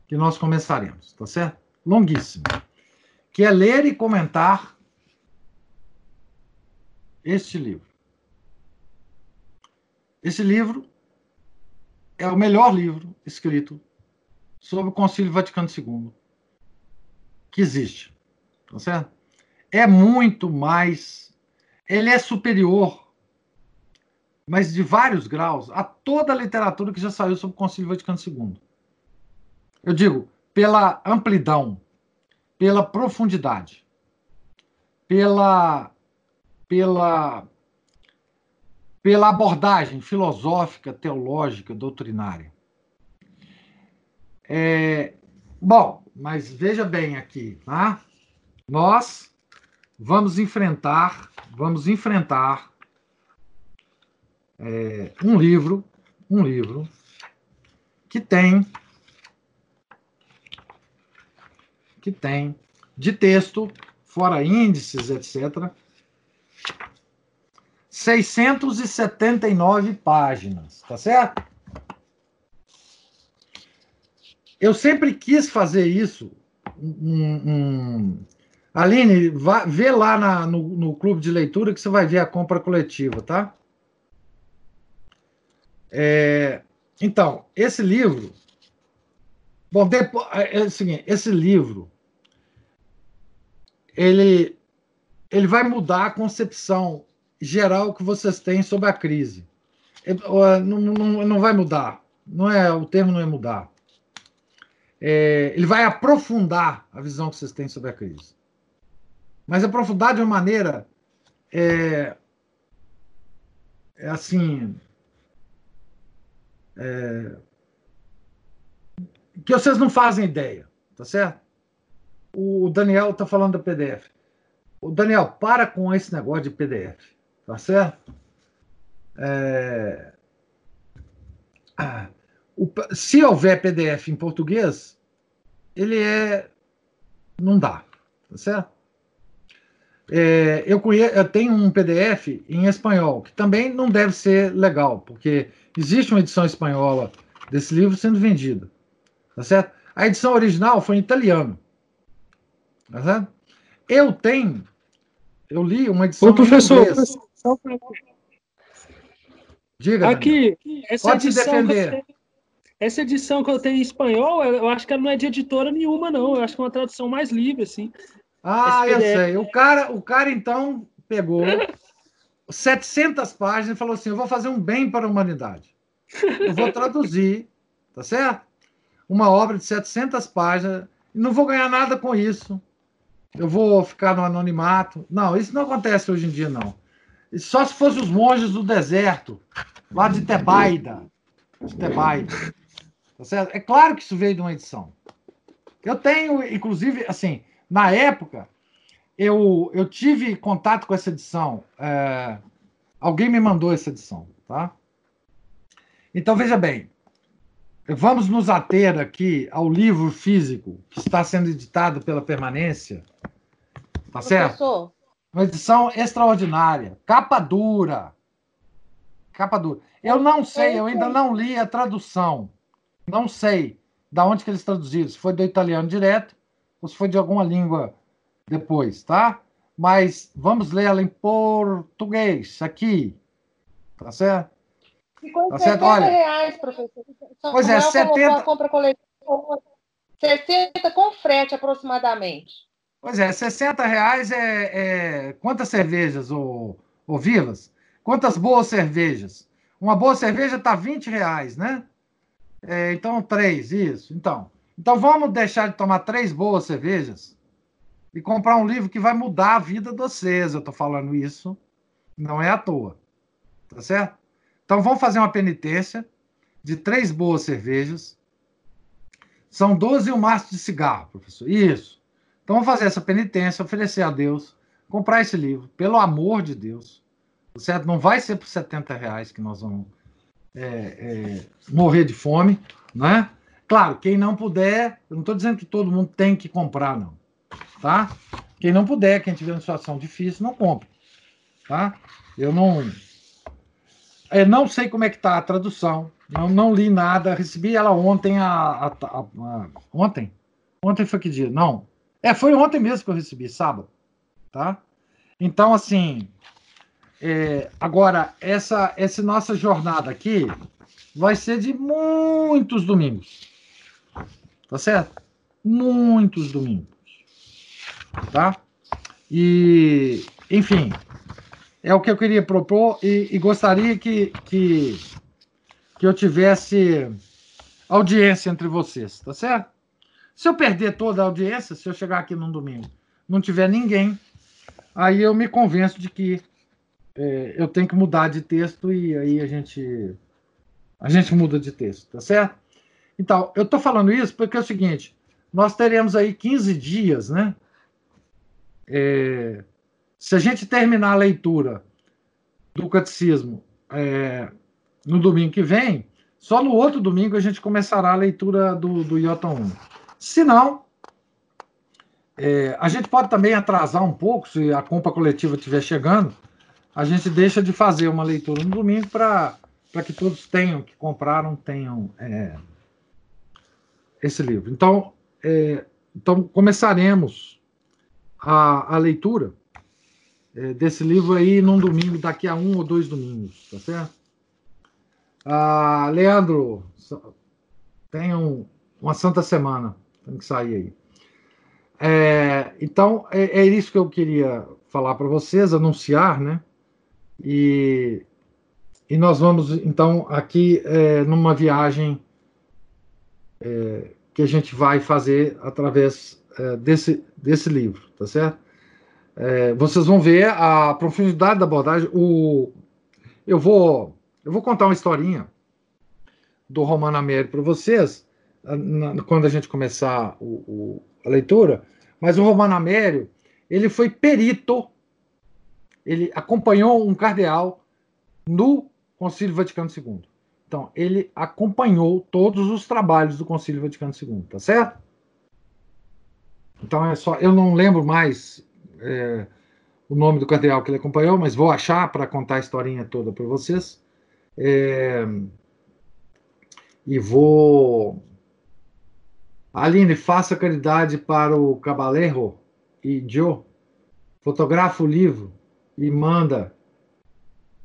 que nós começaremos, tá certo? Longuíssima. Que é ler e comentar este livro. Esse livro é o melhor livro escrito sobre o Concílio Vaticano II que existe, tá certo? É muito mais, ele é superior mas de vários graus, a toda a literatura que já saiu sobre o Concílio Vaticano II. Eu digo, pela amplidão, pela profundidade, pela, pela, pela abordagem filosófica, teológica, doutrinária. É, bom, mas veja bem aqui, tá? Nós vamos enfrentar, vamos enfrentar é, um livro, um livro que tem que tem de texto, fora índices, etc., 679 páginas, tá certo? Eu sempre quis fazer isso. Um, um... Aline, vá, vê lá na, no, no clube de leitura que você vai ver a compra coletiva, tá? É, então, esse livro. Bom, depois, é, é o seguinte, esse livro ele, ele vai mudar a concepção geral que vocês têm sobre a crise. É, não, não, não vai mudar. Não é, o termo não é mudar. É, ele vai aprofundar a visão que vocês têm sobre a crise. Mas aprofundar de uma maneira é, é assim é, que vocês não fazem ideia, tá certo? O Daniel está falando da PDF. O Daniel, para com esse negócio de PDF. Tá certo? É... O... Se houver PDF em português, ele é. Não dá. Tá certo? É, eu, conheço, eu tenho um PDF em espanhol, que também não deve ser legal, porque existe uma edição espanhola desse livro sendo vendida. Tá certo? A edição original foi em italiano. Tá certo? Eu tenho, eu li uma edição. Ô, professor, Diga. Aqui, essa Pode edição, defender. Essa edição que eu tenho em espanhol, eu acho que ela não é de editora nenhuma, não. Eu acho que é uma tradução mais livre, assim. Ah, eu sei. O cara, o cara então pegou 700 páginas e falou assim: eu vou fazer um bem para a humanidade. Eu vou traduzir, tá certo? Uma obra de 700 páginas e não vou ganhar nada com isso. Eu vou ficar no anonimato. Não, isso não acontece hoje em dia, não. Só se fosse os monges do deserto, lá de Tebaida. De Tebaida. Tá certo? É claro que isso veio de uma edição. Eu tenho, inclusive, assim, na época, eu, eu tive contato com essa edição. é, alguém me mandou essa edição, tá? Então, veja bem. Vamos nos ater aqui ao livro físico que está sendo editado pela Permanência. Tá certo? Professor, Uma edição extraordinária. Capa dura. Capa dura. Eu não sei, eu ainda não li a tradução. Não sei da onde que eles traduziram. Se foi do italiano direto ou se foi de alguma língua depois, tá? Mas vamos ler ela em português aqui. Tá certo? ficou Tá em certo? 70 Olha. reais, professor. Pois é, Samuel colocou 70 a compra coletiva 60 com frete aproximadamente. Pois é, 60 reais é, é- quantas cervejas, ô, ô Vilas? Quantas boas cervejas? Uma boa cerveja está 20 reais, né? É, então, três, isso. Então, então, vamos deixar de tomar três boas cervejas e comprar um livro que vai mudar a vida de vocês. Eu estou falando isso, não é à toa. Tá certo? Então, vamos fazer uma penitência de três boas cervejas. São 12 e um maço de cigarro, professor. Isso. Então vamos fazer essa penitência, oferecer a Deus, comprar esse livro, pelo amor de Deus. tá Certo? Não vai ser por 70 reais que nós vamos é, é, morrer de fome, né? Claro, quem não puder, eu não estou dizendo que todo mundo tem que comprar, não. Tá? Quem não puder, quem tiver uma situação difícil, não compre. Tá? Eu não. Eu não sei como é que está a tradução. Não, não li nada. Recebi ela ontem. A, a- a- a- ontem? Ontem foi que dia? Não. É, foi ontem mesmo que eu recebi, sábado. Tá? Então, assim. É, agora, essa, essa nossa jornada aqui vai ser de muitos domingos. Tá certo? Muitos domingos. Tá? E, enfim, é o que eu queria propor e, e gostaria que, que, que eu tivesse audiência entre vocês, tá certo? Se eu perder toda a audiência, se eu chegar aqui num domingo, não tiver ninguém, aí eu me convenço de que é, eu tenho que mudar de texto e aí a gente a gente muda de texto, tá certo? Então, eu estou falando isso porque é o seguinte: nós teremos aí 15 dias, né? É, se a gente terminar a leitura do catecismo é, no domingo que vem, só no outro domingo a gente começará a leitura do, do Iota 1. Se não, é, a gente pode também atrasar um pouco, se a compra coletiva estiver chegando, a gente deixa de fazer uma leitura no domingo para que todos tenham, que compraram, tenham é, esse livro. Então, é, então começaremos a, a leitura é, desse livro aí num domingo, daqui a um ou dois domingos, tá certo? Ah, Leandro, tenham uma santa semana, tem que sair aí. É, então, é, é isso que eu queria falar para vocês, anunciar, né? E, e nós vamos, então, aqui é, numa viagem é, que a gente vai fazer através é, desse, desse livro, tá certo? É, vocês vão ver a profundidade da abordagem. O, eu, vou, eu vou contar uma historinha do Romano Américo para vocês, na, quando a gente começar o, o, a leitura, mas o Romano Américo, ele foi perito ele acompanhou um cardeal no Concílio Vaticano II. Então, ele acompanhou todos os trabalhos do Concílio Vaticano II, tá certo? Então é só, eu não lembro mais é, o nome do cardeal que ele acompanhou, mas vou achar para contar a historinha toda para vocês. É, e vou. Aline, faça caridade para o Cabaleiro e Joe. Fotografa o livro e manda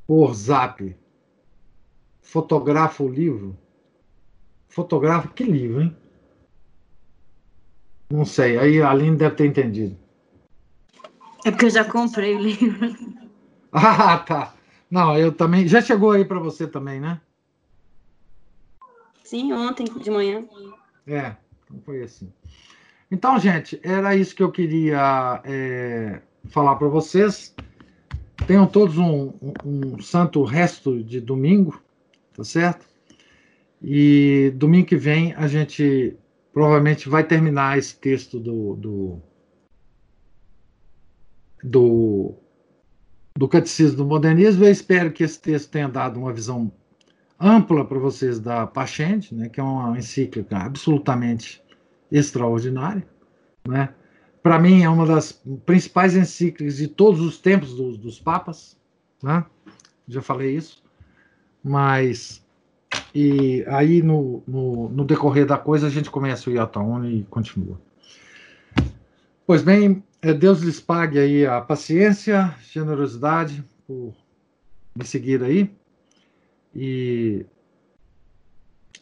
por zap. Fotografa o livro. Fotografa que livro, hein? Não sei. Aí a Aline deve ter entendido. É porque eu já comprei o livro. Ah, tá. Não, eu também. Já chegou aí para você também, né? Sim, ontem de manhã. É, então foi assim. Então, gente, era isso que eu queria é, falar para vocês. Tenham todos um, um, um, santo resto de domingo, tá certo? E domingo que vem a gente provavelmente vai terminar esse texto do, do, do, do Catecismo do Modernismo. Eu espero que esse texto tenha dado uma visão ampla para vocês da Pachente, né, que é uma encíclica absolutamente extraordinária. Né? Para mim, é uma das principais encíclicas de todos os tempos dos, dos papas. Né? Já falei isso. Mas e aí, no, no, no, decorrer da coisa, a gente começa o Iota e continua. Pois bem, é, Deus lhes pague aí a paciência, generosidade por me seguir aí. E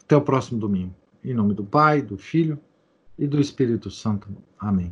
até o próximo domingo. Em nome do Pai, do Filho e do Espírito Santo. Amém.